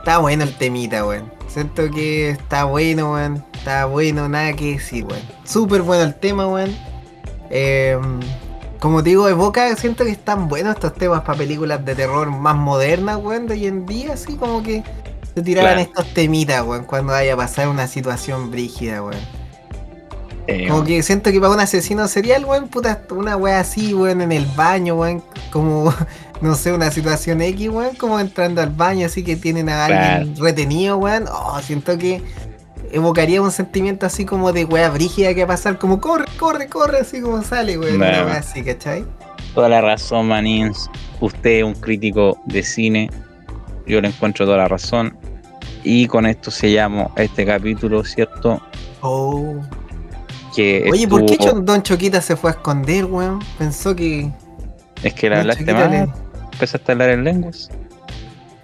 Está bueno el temita, weón. Siento que está bueno, weón. Está bueno, nada que decir, weón. Súper bueno el tema, weón. Eh, como te digo, evoca, siento que están buenos estos temas para películas de terror más modernas, weón, de hoy en día, así como que se tiraban Claro. estos temitas, weón, cuando vaya a pasar una situación brígida, weón. eh, Como que siento que para un asesino serial, weón, puta, una wea así, weón, en el baño, weón, como, no sé, una situación X, weón, como entrando al baño, así que tienen a alguien retenido, weón. Oh, siento que evocaría un sentimiento así como de wea brígida que va a pasar, como corre, corre, corre, así como sale, weón, Bueno. así, ¿cachai? Toda la razón, Manins. Usted es un crítico de cine. Yo le encuentro toda la razón. Y con esto sellamos este capítulo, ¿cierto? Oh. Que Oye, ¿por qué Don Choquita se fue a esconder, weón? Pensó que. Es que le hablaste Choquita le- Empezaste a hablar en lenguas.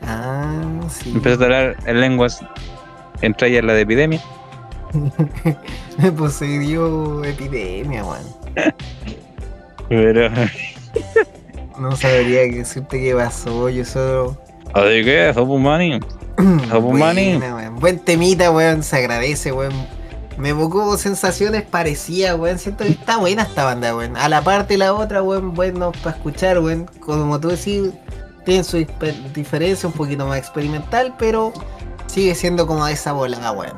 Ah, sí. Empezaste a hablar en lenguas. Entra ya en la de epidemia. Me poseyó epidemia, weón. Pero. No sabría qué decirte qué pasó, yo solo. ¿De qué? Somos Manning. Buena, weón. Buen temita, weón, se agradece, weón. Me evocó sensaciones parecidas, weón. Siento que está buena esta banda, weón. A la parte de la otra, weón, bueno para escuchar, weón. Como tú decís, Tiene su diferencia, un poquito más experimental, pero sigue siendo como de esa bola, weón.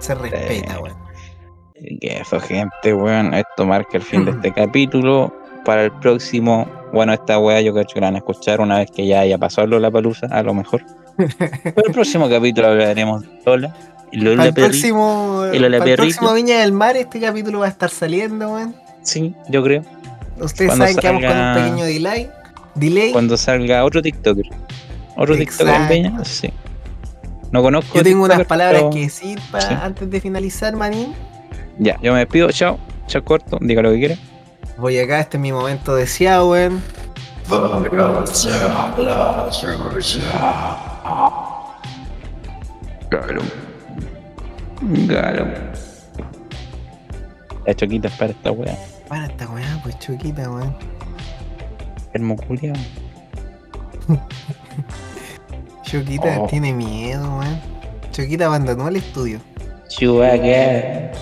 Se respeta, Eh, weón. Que eso, gente, weón. Esto marca el fin de este capítulo. Para el próximo, bueno, esta weá yo creo que la van a escuchar una vez que ya haya pasado la palusa, a lo mejor. Pero el próximo capítulo hablaremos de Lola. Para el próximo, para el Viña del Mar, este capítulo va a estar saliendo, weón. Sí, yo creo. Ustedes Cuando saben que vamos con un pequeño delay. Delay. Cuando salga otro TikToker. Otro TikToker en Exacto. Peña, sí. No conozco. Yo tengo unas TikTokers, palabras pero- que decir pa- sí. antes de finalizar, manín. Ya, yo me despido. Chao. Chao corto. Diga lo que quiera. Voy acá, este es mi momento deseado, weón. Claro. Claro. La choquita para esta weá. Para esta weá, pues choquita, weón. Hermoculia. Choquita Oh. tiene miedo, weón. Choquita abandonó el estudio. Chubaca.